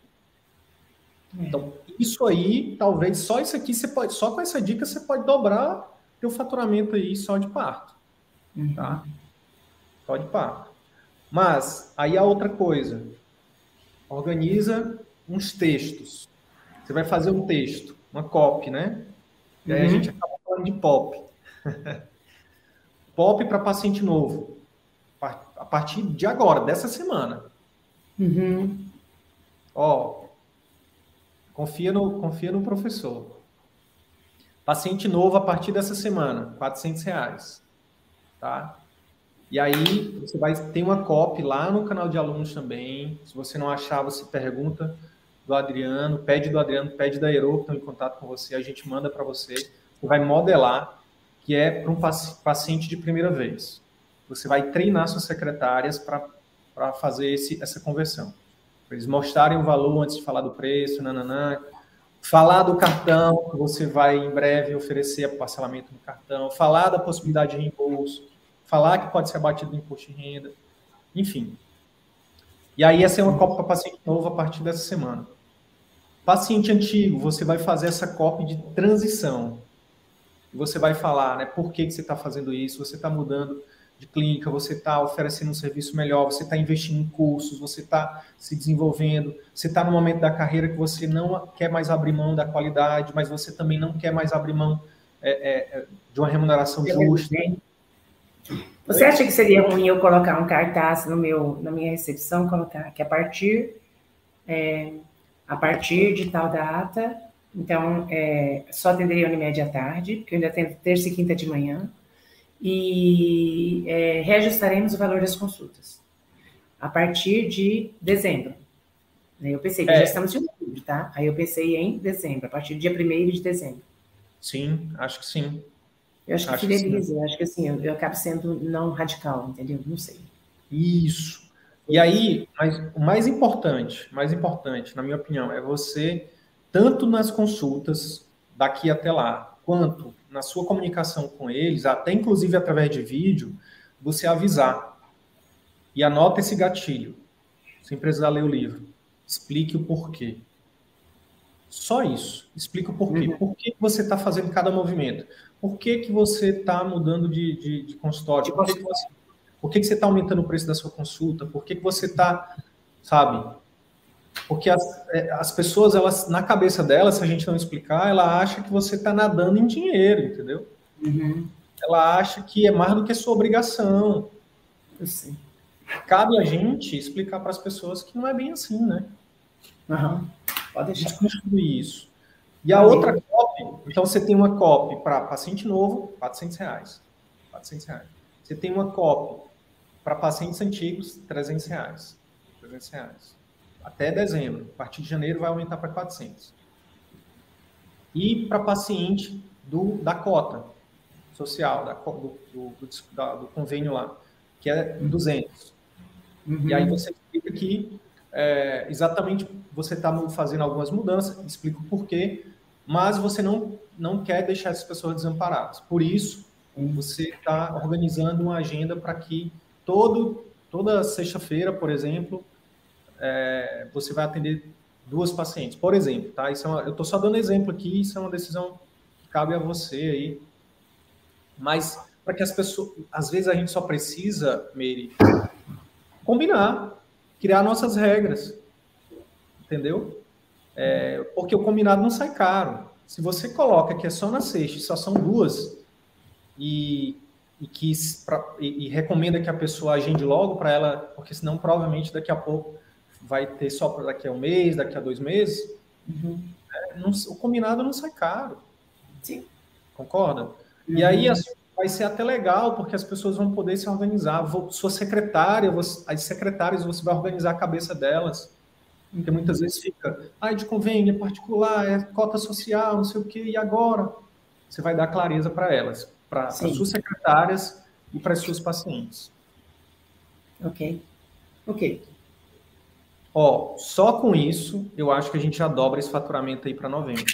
É. Então, isso aí, talvez só isso aqui você pode, só com essa dica você pode dobrar teu faturamento aí só de parto. Uhum. Tá? Só de parto. Mas aí a outra coisa. Organiza uns textos. Você vai fazer um texto, uma copy, né? E aí uhum. a gente acaba falando de pop. pop para paciente novo. A partir de agora, dessa semana. Uhum. Ó, confia no, confia no professor. Paciente novo a partir dessa semana, 400 reais. Tá? E aí, você vai ter uma copy lá no canal de alunos também. Se você não achar, você pergunta do Adriano, pede do Adriano, pede da Ero, que estão em contato com você, a gente manda para você. Você vai modelar, que é para um paciente de primeira vez. Você vai treinar suas secretárias para fazer esse, essa conversão eles mostrarem o valor antes de falar do preço, nananã. Falar do cartão, que você vai em breve oferecer parcelamento no cartão. Falar da possibilidade de reembolso. Falar que pode ser abatido do imposto de renda. Enfim. E aí, essa é uma cópia para paciente novo a partir dessa semana. Paciente antigo, você vai fazer essa cópia de transição. Você vai falar, né, por que, que você está fazendo isso, você está mudando de clínica, você está oferecendo um serviço melhor, você está investindo em cursos, você está se desenvolvendo, você está no momento da carreira que você não quer mais abrir mão da qualidade, mas você também não quer mais abrir mão é, é, é de uma remuneração justa. Você acha que seria ruim eu colocar um cartaz no meu, na minha recepção, colocar que a partir, é, a partir de tal data, então é, só atenderia Unimed à tarde, porque eu ainda tenho terça e quinta de manhã, e é, reajustaremos o valor das consultas a partir de dezembro. Eu pensei que é. já estamos em outubro, tá? Aí eu pensei em dezembro, a partir do dia 1 de dezembro. Sim, acho que sim. Eu acho, acho que fideliza, eu acho que assim, eu, eu acabo sendo não radical, entendeu? Não sei. Isso. E aí, mas o mais importante, mais importante, na minha opinião, é você, tanto nas consultas daqui até lá, quanto na sua comunicação com eles, até inclusive através de vídeo, você avisar. E anota esse gatilho, sem precisar ler o livro. Explique o porquê. Só isso. Explica o porquê. Uhum. Por que você está fazendo cada movimento? Por que, que você está mudando de, de, de consultório? Por que, que você por que, que você está aumentando o preço da sua consulta? Por que, que você está, sabe? Porque as, é, as pessoas, elas, na cabeça delas, se a gente não explicar, ela acha que você está nadando em dinheiro, entendeu? Uhum. Ela acha que é mais do que sua obrigação. Assim. Cabe a gente explicar para as pessoas que não é bem assim, né? Uhum. Pode deixar. Desconstruir isso. E a outra copy, então você tem uma copy para paciente novo, 400 reais. 400 reais. Você tem uma copy para pacientes antigos, 300 reais. 300 reais. Até dezembro. A partir de janeiro vai aumentar para 400. E para paciente do, da cota social, da, do, do, do convênio lá, que é 200. Uhum. E aí você explica que é, exatamente você está fazendo algumas mudanças, explica o porquê, mas você não, não quer deixar essas pessoas desamparadas. Por isso, você está organizando uma agenda para que todo, toda sexta-feira, por exemplo, é, você vai atender duas pacientes. Por exemplo, tá? Isso é uma, eu estou só dando exemplo aqui, isso é uma decisão que cabe a você aí. Mas para que as pessoas. Às vezes a gente só precisa, Meire, combinar criar nossas regras, entendeu? É, porque o combinado não sai caro. Se você coloca que é só na sexta só são duas, e, e, que, pra, e, e recomenda que a pessoa agende logo para ela, porque senão provavelmente daqui a pouco vai ter só para daqui a um mês, daqui a dois meses, uhum. é, não, o combinado não sai caro. Sim. Concorda? Uhum. E aí as, vai ser até legal, porque as pessoas vão poder se organizar. Vou, sua secretária, você, as secretárias, você vai organizar a cabeça delas. Porque muitas vezes fica, ai, de convênio, é particular, é cota social, não sei o quê, e agora? Você vai dar clareza para elas, para as suas secretárias e para as suas pacientes. Ok. Ok. Ó, só com isso, eu acho que a gente já dobra esse faturamento aí para novembro.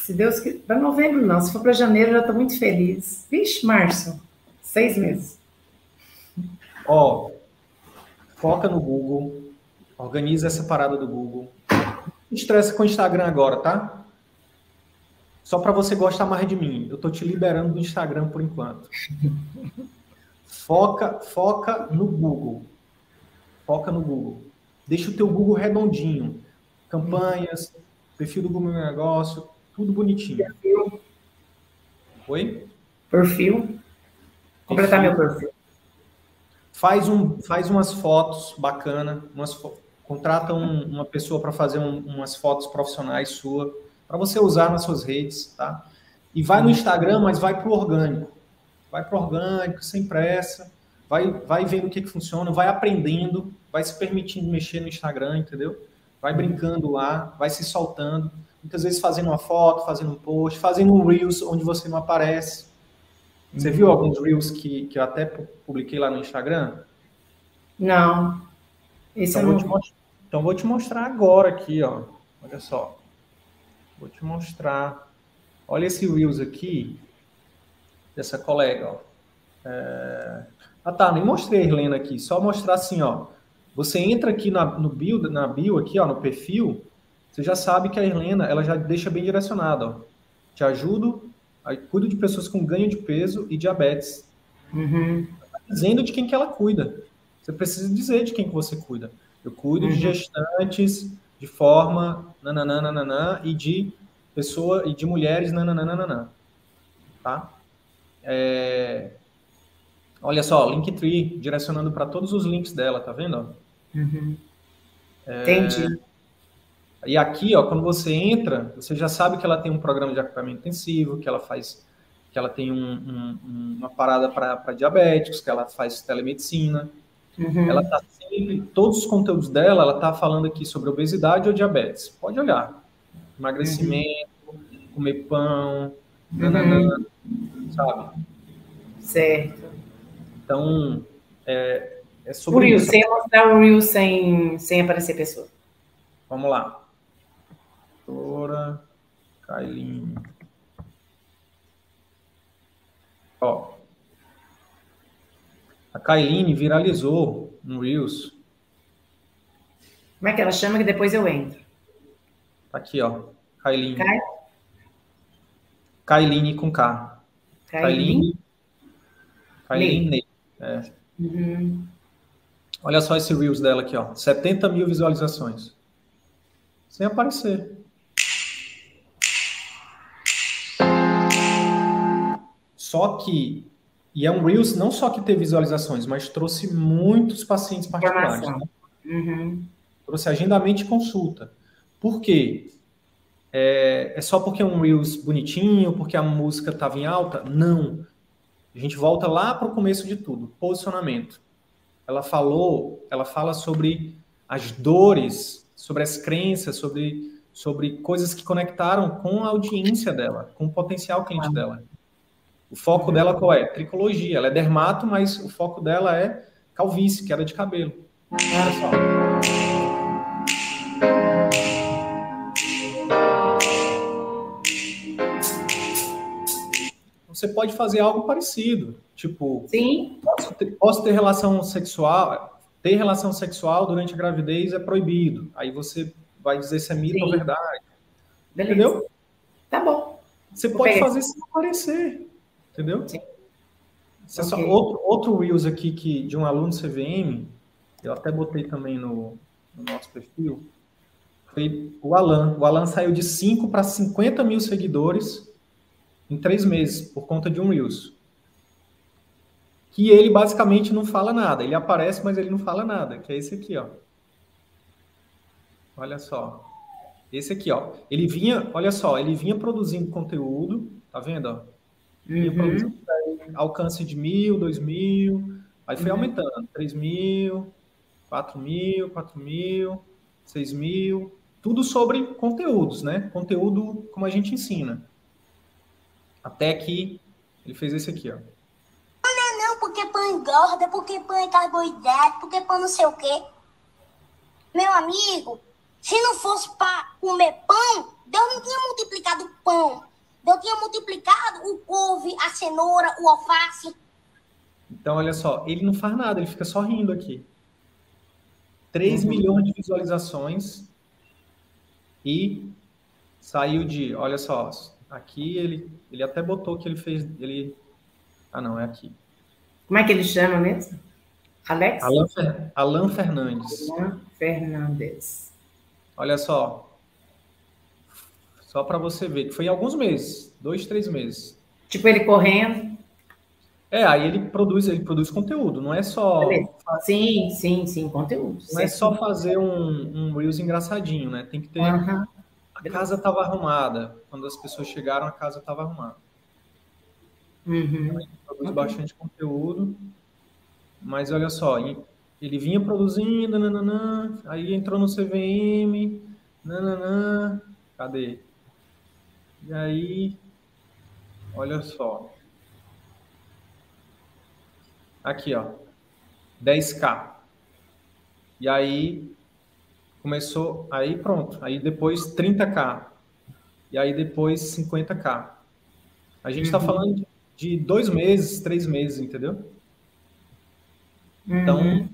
Se Deus quiser. Para novembro, não. Se for para janeiro, eu já estou muito feliz. Vixe, março. Seis meses. Ó, foca no Google. Organiza essa parada do Google. Estressa com o Instagram agora, tá? Só para você gostar mais de mim. Eu tô te liberando do Instagram por enquanto. Foca, foca no Google. Foca no Google. Deixa o teu Google redondinho. Campanhas, perfil do Google Negócio, tudo bonitinho. Perfil. Oi? Perfil. Completar meu perfil. Faz, um, faz umas fotos bacana, umas contrata um, uma pessoa para fazer um, umas fotos profissionais sua, para você usar nas suas redes, tá? E vai no Instagram, mas vai para o orgânico. Vai para o orgânico, sem pressa. Vai, vai vendo o que, que funciona, vai aprendendo, vai se permitindo mexer no Instagram, entendeu? Vai brincando lá, vai se soltando muitas vezes fazendo uma foto, fazendo um post, fazendo um Reels onde você não aparece. Você uhum. viu alguns Reels que, que eu até publiquei lá no Instagram? Não. Esse então, eu não... então vou te mostrar agora aqui, ó. Olha só. Vou te mostrar. Olha esse Reels aqui dessa colega, ó. É... Ah tá, nem mostrei a Helena aqui, só mostrar assim, ó. Você entra aqui na, no bio, na bio aqui, ó, no perfil, você já sabe que a Helena, ela já deixa bem direcionada, ó. Te ajudo, cuido de pessoas com ganho de peso e diabetes. Uhum. dizendo de quem que ela cuida. Você precisa dizer de quem que você cuida. Eu cuido uhum. de gestantes de forma nananã, e de pessoa e de mulheres nananã. Tá? É... Olha só, Linktree, direcionando para todos os links dela, tá vendo? Uhum. É... Entendi. E aqui, ó, quando você entra, você já sabe que ela tem um programa de acompanhamento intensivo, que ela faz, que ela tem um, um, uma parada para diabéticos, que ela faz telemedicina. Uhum. Ela tá sempre, todos os conteúdos dela, ela tá falando aqui sobre obesidade ou diabetes. Pode olhar. Emagrecimento, uhum. comer pão, uhum. nananã, sabe? Certo. Então, é, é sobre o Reel, isso. sem mostrar o Reel sem, sem aparecer pessoa. Vamos lá. Doutora Kailine. Ó. A Kailine viralizou no Reels. Como é que ela chama que depois eu entro? Tá aqui, ó. Kailine. Kai? Kailine com K. Kailine. Kailine. É. Uhum. Olha só esse Reels dela aqui, ó. 70 mil visualizações. Sem aparecer. Só que, e é um Reels não só que teve visualizações, mas trouxe muitos pacientes particulares. Né? Uhum. Trouxe agendamento e consulta. Por quê? É, é, só porque é um Reels bonitinho, porque a música estava em alta? Não. A gente volta lá para o começo de tudo, posicionamento. Ela falou, ela fala sobre as dores, sobre as crenças, sobre, sobre coisas que conectaram com a audiência dela, com o potencial cliente dela. O foco dela qual é? Tricologia. Ela é dermato, mas o foco dela é calvície, queda de cabelo. Olha só. Você pode fazer algo parecido. Tipo, Sim. Posso ter, posso ter relação sexual. Ter relação sexual durante a gravidez é proibido. Aí você vai dizer se é mito Sim. ou verdade. Beleza. Entendeu? Tá bom. Você Vou pode pegar. fazer sem aparecer. Entendeu? Sim. Okay. Só, outro, outro Reels aqui que, de um aluno CVM, eu até botei também no, no nosso perfil, foi o Alan. O Alan saiu de 5 para 50 mil seguidores em três meses, por conta de um Reels. Que ele basicamente não fala nada. Ele aparece, mas ele não fala nada, que é esse aqui, ó. Olha só. Esse aqui, ó. Ele vinha, olha só, ele vinha produzindo conteúdo, tá vendo, ó? Uhum. alcance de mil, dois mil, aí foi uhum. aumentando, três mil, quatro mil, quatro mil, seis mil, tudo sobre conteúdos, né? Conteúdo como a gente ensina. Até que ele fez esse aqui, ó. Não, não, porque pão engorda, porque pão é carboidrato, porque pão não sei o quê. Meu amigo, se não fosse para comer pão, Deus não tinha multiplicado pão. Eu tinha multiplicado o couve, a cenoura, o alface. Então, olha só, ele não faz nada, ele fica só rindo aqui. 3 uhum. milhões de visualizações e saiu de, olha só, aqui ele, ele até botou que ele fez, ele, ah não, é aqui. Como é que ele chama mesmo? Alex? Alan, Alan Fernandes. Alan Fernandes. Olha só, só para você ver, que foi em alguns meses, dois, três meses. Tipo ele correndo. É, aí ele produz, ele produz conteúdo, não é só. Sim, sim, sim, conteúdo. Não é só fazer um, um Reels engraçadinho, né? Tem que ter. Uhum. A casa estava arrumada. Quando as pessoas chegaram, a casa estava arrumada. Uhum. Ele produz bastante conteúdo. Mas olha só, ele vinha produzindo, nananã, aí entrou no CVM, nananã, cadê? E aí, olha só. Aqui, ó. 10k. E aí começou, aí pronto. Aí depois 30k. E aí depois 50k. A gente está uhum. falando de dois meses, três meses, entendeu? Então, uhum. Então,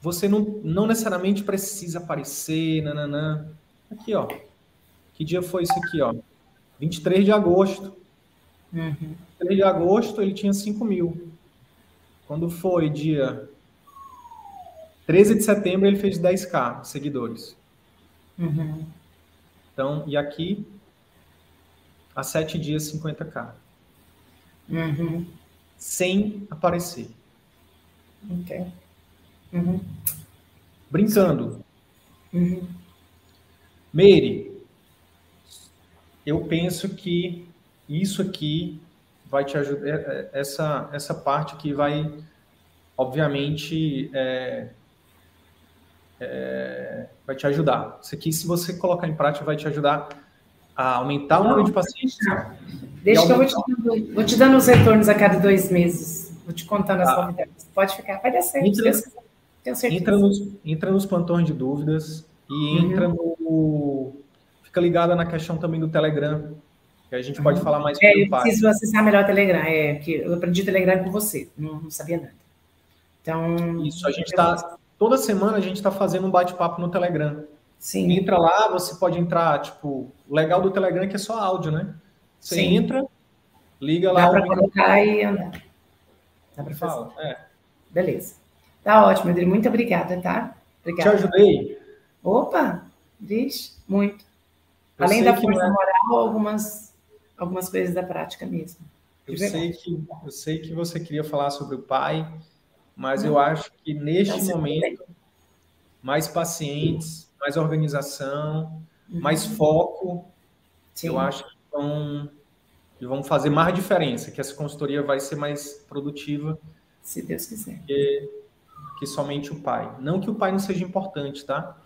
você não, não necessariamente precisa aparecer, nananã. Aqui, ó. Que dia foi isso aqui, ó? 23 de agosto. Uhum. 23 de agosto ele tinha 5 mil. Quando foi dia 13 de setembro, ele fez 10k seguidores. Uhum. Então, e aqui, há sete dias, 50k. Uhum. Sem aparecer. Ok. Uhum. Brincando. Uhum. Meire, eu penso que isso aqui vai te ajudar, é, é, essa, essa parte que vai, obviamente, é, é, vai te ajudar. Isso aqui, se você colocar em prática, vai te ajudar a aumentar o número de pacientes. Deixa que eu vou te, dando, vou te dando os retornos a cada dois meses. Vou te contando as ah. novidades. Pode ficar, vai dar certo. Entra, tenho certeza. Entra nos, entra nos plantões de dúvidas e uhum. entra no. Fica ligada na questão também do Telegram, que a gente uhum. pode falar mais é, Eu preciso acessar melhor o Telegram, é, que eu aprendi o Telegram com você, não, não sabia nada. Então. Isso, a gente está. Toda semana a gente está fazendo um bate-papo no Telegram. Sim. Entra lá, você pode entrar, tipo, o legal do Telegram é que é só áudio, né? Você Sim. entra, liga lá. Dá para colocar e andar. Dá para fazer. É. Beleza. Tá ótimo, Adri. Muito obrigada, tá? Obrigada. Te ajudei. Opa, diz muito. Eu Além da força é... moral, algumas, algumas coisas da prática mesmo. Eu sei, que, eu sei que você queria falar sobre o pai, mas eu acho que neste momento, mais pacientes, mais organização, uhum. mais foco, Sim. eu acho que vão, que vão fazer mais diferença, que essa consultoria vai ser mais produtiva. Se Deus quiser. Que, que somente o pai. Não que o pai não seja importante, tá?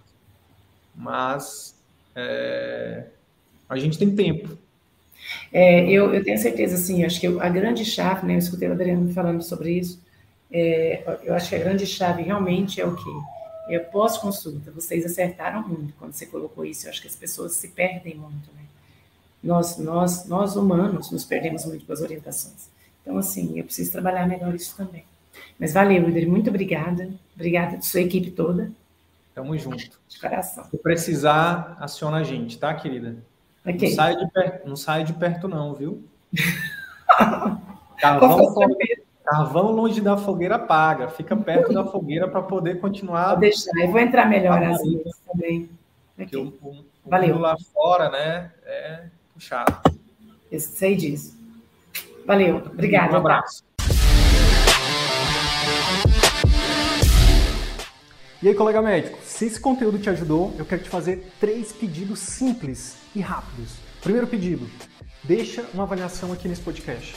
Mas é, a gente tem tempo. É, eu, eu, tenho certeza, assim, acho que a grande chave, né, eu escutei o Adriano falando sobre isso, é, eu acho que a grande chave realmente é o quê? É pós-consulta. Vocês acertaram muito quando você colocou isso. Eu acho que as pessoas se perdem muito, né? Nós, nós, nós humanos nos perdemos muito com as orientações. Então, assim, eu preciso trabalhar melhor isso também. Mas valeu, Ider, muito obrigada. Obrigada de sua equipe toda. Tamo junto. De coração. Se precisar, aciona a gente, tá, querida? Okay. Não, sai de perto, não sai de perto, não, viu? carvão, carvão longe da fogueira paga. Fica perto da fogueira para poder continuar. Vou deixar, eu vou entrar melhor às vezes também. Porque o, o, o Valeu. lá fora, né, é puxado. Eu sei disso. Valeu, obrigada. Um abraço. E aí, colega médico, se esse conteúdo te ajudou, eu quero te fazer três pedidos simples e rápidos. Primeiro pedido, deixa uma avaliação aqui nesse podcast.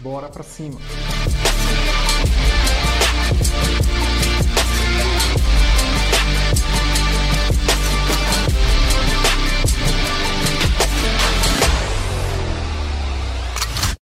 Bora pra cima!